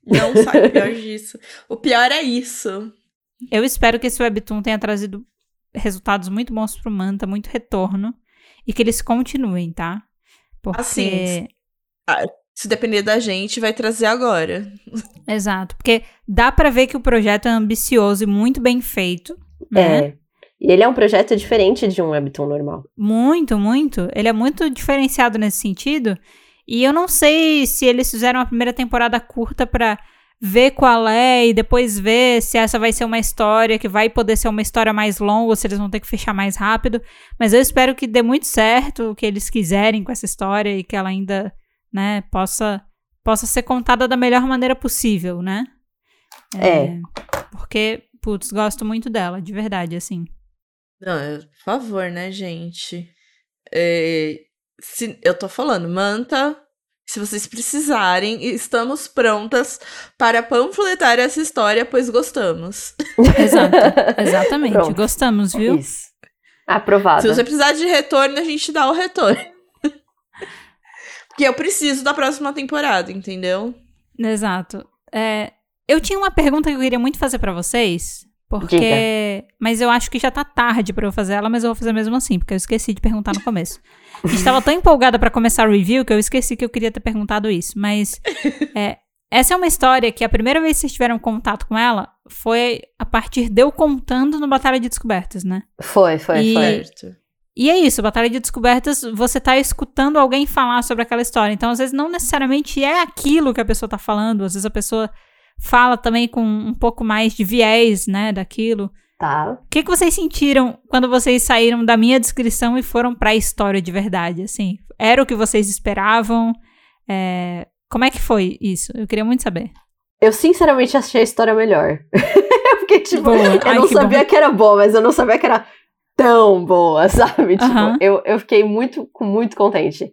Não sabe o pior disso. O pior é isso. Eu espero que esse webtoon tenha trazido resultados muito bons pro Manta, muito retorno. E que eles continuem, tá? Porque. Assim, Se depender da gente, vai trazer agora. Exato. Porque dá pra ver que o projeto é ambicioso e muito bem feito. Né? É. E ele é um projeto diferente de um webtoon normal. Muito, muito. Ele é muito diferenciado nesse sentido. E eu não sei se eles fizeram a primeira temporada curta pra ver qual é e depois ver se essa vai ser uma história que vai poder ser uma história mais longa ou se eles vão ter que fechar mais rápido. Mas eu espero que dê muito certo o que eles quiserem com essa história e que ela ainda, né, possa possa ser contada da melhor maneira possível, né? É. Porque, putz, gosto muito dela, de verdade, assim. Não, é, por favor, né, gente? É, se, eu tô falando, Manta, se vocês precisarem, estamos prontas para panfletar essa história, pois gostamos. Exato, exatamente. Pronto. Gostamos, viu? Isso. Aprovado. Se você precisar de retorno, a gente dá o retorno. Porque eu preciso da próxima temporada, entendeu? Exato. É, eu tinha uma pergunta que eu queria muito fazer pra vocês, porque, mas eu acho que já tá tarde pra eu fazer ela, mas eu vou fazer mesmo assim, porque eu esqueci de perguntar no começo. A gente tava tão empolgada pra começar o review que eu esqueci que eu queria ter perguntado isso, mas é, essa é uma história que a primeira vez que vocês tiveram contato com ela foi a partir de eu contando no Batalha de Descobertas, né? Foi, foi, E- foi. Certo. E é isso, Batalha de Descobertas, você tá escutando alguém falar sobre aquela história. Então, às vezes, não necessariamente é aquilo que a pessoa tá falando. Às vezes a pessoa fala também com um pouco mais de viés, né, daquilo. Tá. O que, que vocês sentiram quando vocês saíram da minha descrição e foram pra história de verdade? Assim, era o que vocês esperavam? É, Como é que foi isso? Eu queria muito saber. Eu sinceramente achei a história melhor. Porque, tipo, Boa. eu Ai, não que sabia bom. que era boa, mas eu não sabia que era tão boa, sabe? Tipo, Aham. eu, eu fiquei muito, muito contente.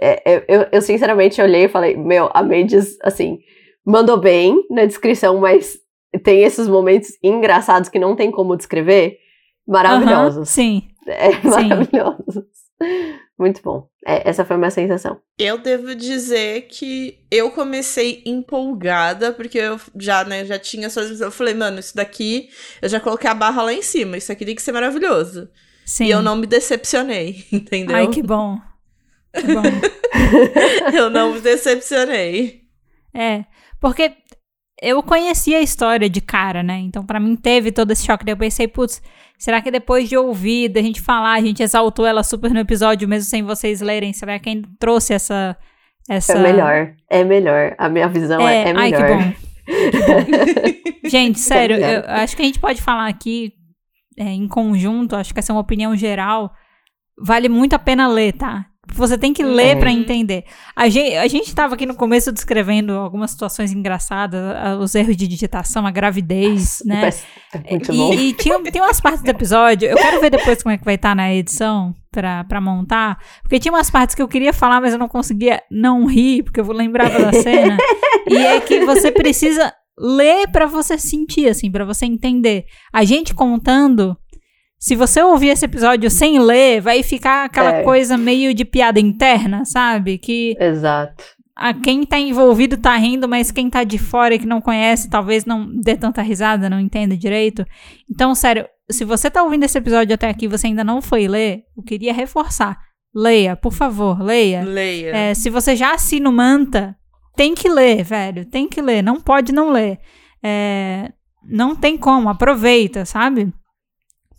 É, eu, eu, eu, sinceramente olhei e falei, meu, a Mendes, assim, mandou bem na descrição, mas tem esses momentos engraçados que não tem como descrever. Maravilhosos. sim. É, maravilhosos. Muito bom. É, essa foi a minha sensação. Eu devo dizer que eu comecei empolgada, porque eu já, né, já tinha suas Eu falei, mano, isso daqui, eu já coloquei a barra lá em cima, isso aqui tem que ser maravilhoso. Sim. E eu não me decepcionei, entendeu? Ai, que bom. Que bom. eu não me decepcionei. É, porque eu conhecia a história de cara, né? Então, pra mim, teve todo esse choque. Daí eu pensei, putz, será que depois de ouvir, da gente falar, a gente exaltou ela super no episódio, mesmo sem vocês lerem? Será que ainda trouxe essa. essa... É melhor. É melhor. A minha visão é, é ai, melhor. que bom. Que bom. gente, sério, eu acho que a gente pode falar aqui é, em conjunto, acho que essa é uma opinião geral. Vale muito a pena ler, tá? Você tem que ler É. pra entender. A gente, a gente tava aqui no começo descrevendo algumas situações engraçadas, os erros de digitação, a gravidez, né? Mas é muito bom. E, e tinha, tem umas partes do episódio, eu quero ver depois como é que vai estar na edição pra, pra montar, porque tinha umas partes que eu queria falar, mas eu não conseguia não rir, porque eu lembrava da cena. e é que você precisa ler pra você sentir, assim, pra você entender. A gente contando, se você ouvir esse episódio sem ler, vai ficar aquela É. coisa meio de piada interna, sabe? Que Exato. a quem tá envolvido tá rindo, mas quem tá de fora e que não conhece, talvez não dê tanta risada, não entenda direito. Então, sério, se você tá ouvindo esse episódio até aqui e você ainda não foi ler, eu queria reforçar. Leia, por favor, leia. Leia. É, se você já assina o Manta, tem que ler, velho. Tem que ler. Não pode não ler. É, não tem como. Aproveita, sabe?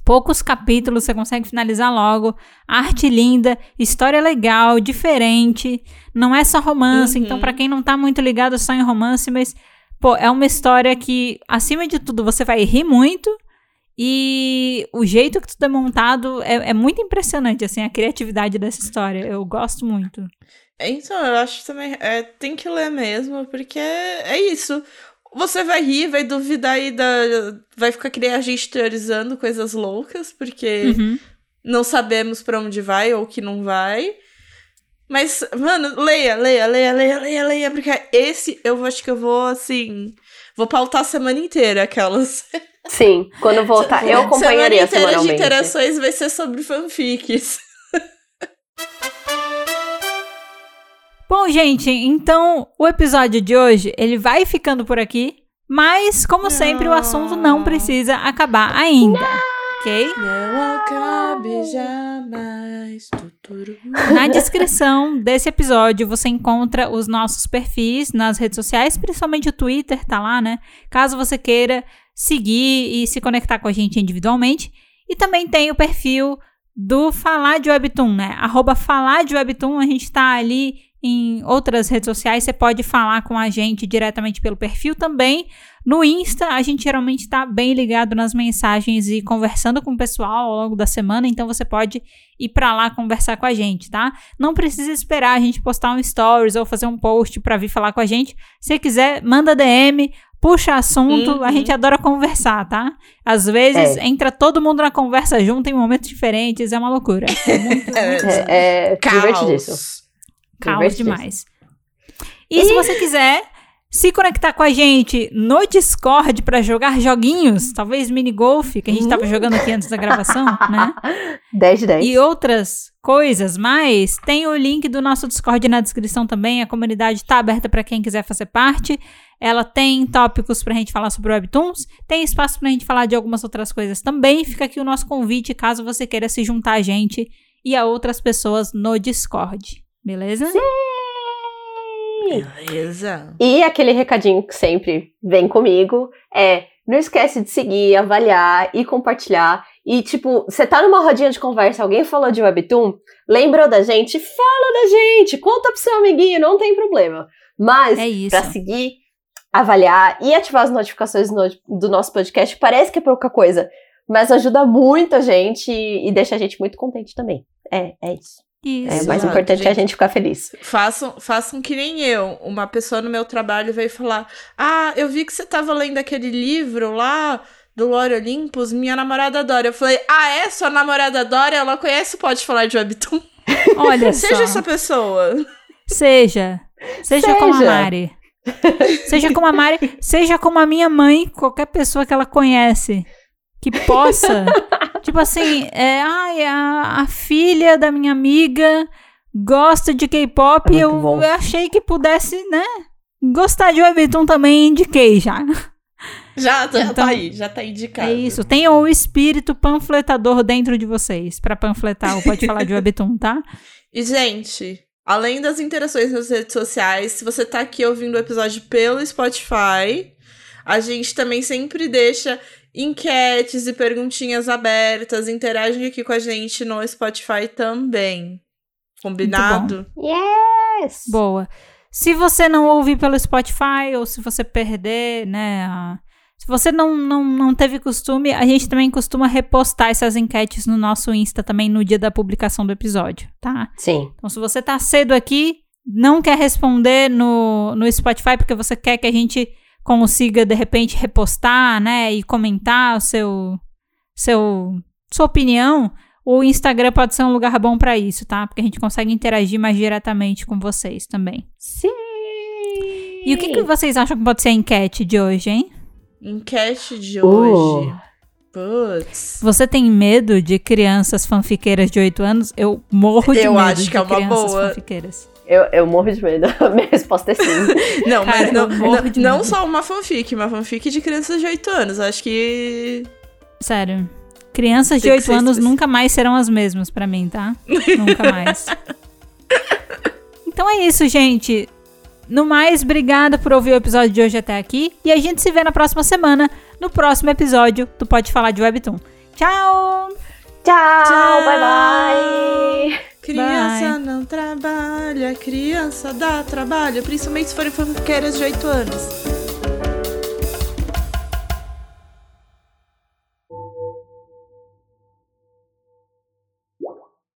Poucos capítulos, você consegue finalizar logo. Arte linda, história legal, diferente. Não é só romance, Uhum. então, pra quem não tá muito ligado só em romance, mas, pô, é uma história que, acima de tudo, você vai rir muito. E o jeito que tudo é montado é, é muito impressionante, assim, a criatividade dessa história. Eu gosto muito. Então, eu acho também. É, tem que ler mesmo, porque é isso. Você vai rir, vai duvidar e da, vai ficar que nem a gente teorizando coisas loucas, porque Uhum. não sabemos pra onde vai ou que não vai. Mas, mano, leia, leia, leia, leia, leia, leia, porque esse eu acho que eu vou, assim. Vou pautar a semana inteira aquelas. Sim, quando voltar, eu acompanharia semana inteira de semanalmente. interações vai ser sobre fanfics. Bom, gente, então o episódio de hoje ele vai ficando por aqui, mas como sempre o assunto não precisa acabar ainda, ok? Não acabe jamais. Na descrição desse episódio você encontra os nossos perfis nas redes sociais, principalmente o Twitter, tá lá, né? Caso você queira seguir e se conectar com a gente individualmente. E também tem o perfil do Falar de Webtoon, né? Arroba Falar de Webtoon, a gente tá ali em outras redes sociais, você pode falar com a gente diretamente pelo perfil também. No Insta, a gente geralmente tá bem ligado nas mensagens e conversando com o pessoal ao longo da semana, então você pode ir pra lá conversar com a gente, tá? Não precisa esperar a gente postar um stories ou fazer um post pra vir falar com a gente. Se quiser, manda DM, puxa assunto, Uhum. a gente adora conversar, tá? Às vezes É. entra todo mundo na conversa junto em momentos diferentes, é uma loucura. É muito, muito É, é divertidíssimo. Caos. Caos demais. E se você quiser se conectar com a gente no Discord pra jogar joguinhos, talvez mini golf, que a gente tava jogando aqui antes da gravação, né? 10 de 10. E outras coisas mais, tem o link do nosso Discord na descrição também. A comunidade tá aberta para quem quiser fazer parte. Ela tem tópicos pra gente falar sobre webtoons, tem espaço pra gente falar de algumas outras coisas também. Fica aqui o nosso convite caso você queira se juntar a gente e a outras pessoas no Discord. Beleza? Beleza. E aquele recadinho que sempre vem comigo é: não esquece de seguir, avaliar e compartilhar. E, tipo, você tá numa rodinha de conversa, alguém falou de Webtoon, lembrou da gente, fala da gente, conta pro seu amiguinho, não tem problema. Mas, É isso. pra seguir, avaliar e ativar as notificações no- do nosso podcast, parece que é pouca coisa, mas ajuda muito a gente e deixa a gente muito contente também. É, é isso. Isso. É, o mais importante é a gente. gente ficar feliz. Façam, façam que nem eu. Uma pessoa no meu trabalho veio falar: Ah, eu vi que você tava lendo aquele livro lá do Lore Olympus, minha namorada adora. Eu falei: Ah, é? Sua namorada adora? Ela conhece Pode Falar de Webtoon? Olha Seja só. essa pessoa. Seja. Seja como a Seja. Mari. Seja como a Mari. Seja como a minha mãe, qualquer pessoa que ela conhece. Que possa. tipo assim, é, ai, a, a filha da minha amiga gosta de K-pop É e eu, bom. achei que pudesse, né? Gostar de Webtoon também indiquei já. Já, já Então, tá aí, já tá indicado. É isso. Tenham o espírito panfletador dentro de vocês pra panfletar o Pode Falar de Webtoon, tá? E, gente, além das interações nas redes sociais, se você tá aqui ouvindo o episódio pelo Spotify, a gente também sempre deixa enquetes e perguntinhas abertas. Interagem aqui com a gente no Spotify também. Combinado? Yes! Boa. Se você não ouvir pelo Spotify ou se você perder, né? a- Se você não, não, não teve costume, a gente também costuma repostar essas enquetes no nosso Insta também no dia da publicação do episódio, tá? Sim. Então, se você tá cedo aqui, não quer responder no, no Spotify porque você quer que a gente consiga, de repente, repostar, né? E comentar o seu, seu, sua opinião, o Instagram pode ser um lugar bom pra isso, tá? Porque a gente consegue interagir mais diretamente com vocês também. Sim! E o que, que vocês acham que pode ser a enquete de hoje, hein? Enquete de Uh. hoje. Putz. Você tem medo de crianças fanfiqueiras de 8 anos? Eu morro de Eu medo acho de que é uma crianças boa. fanfiqueiras. Eu, eu morro de medo. Minha resposta é sim. não, mas não, não, não só uma fanfic, uma fanfic de crianças de 8 anos. Acho que. Sério. Crianças de 8 anos nunca mais serão as mesmas para mim, tá? nunca mais. Então é isso, gente. No mais, obrigada por ouvir o episódio de hoje até aqui. E a gente se vê na próxima semana, no próximo episódio do Pode Falar de Webtoon. Tchau! Tchau! Tchau. Bye bye! Criança Bye. não trabalha, criança dá trabalho, principalmente se forem fanqueiras de 8 anos.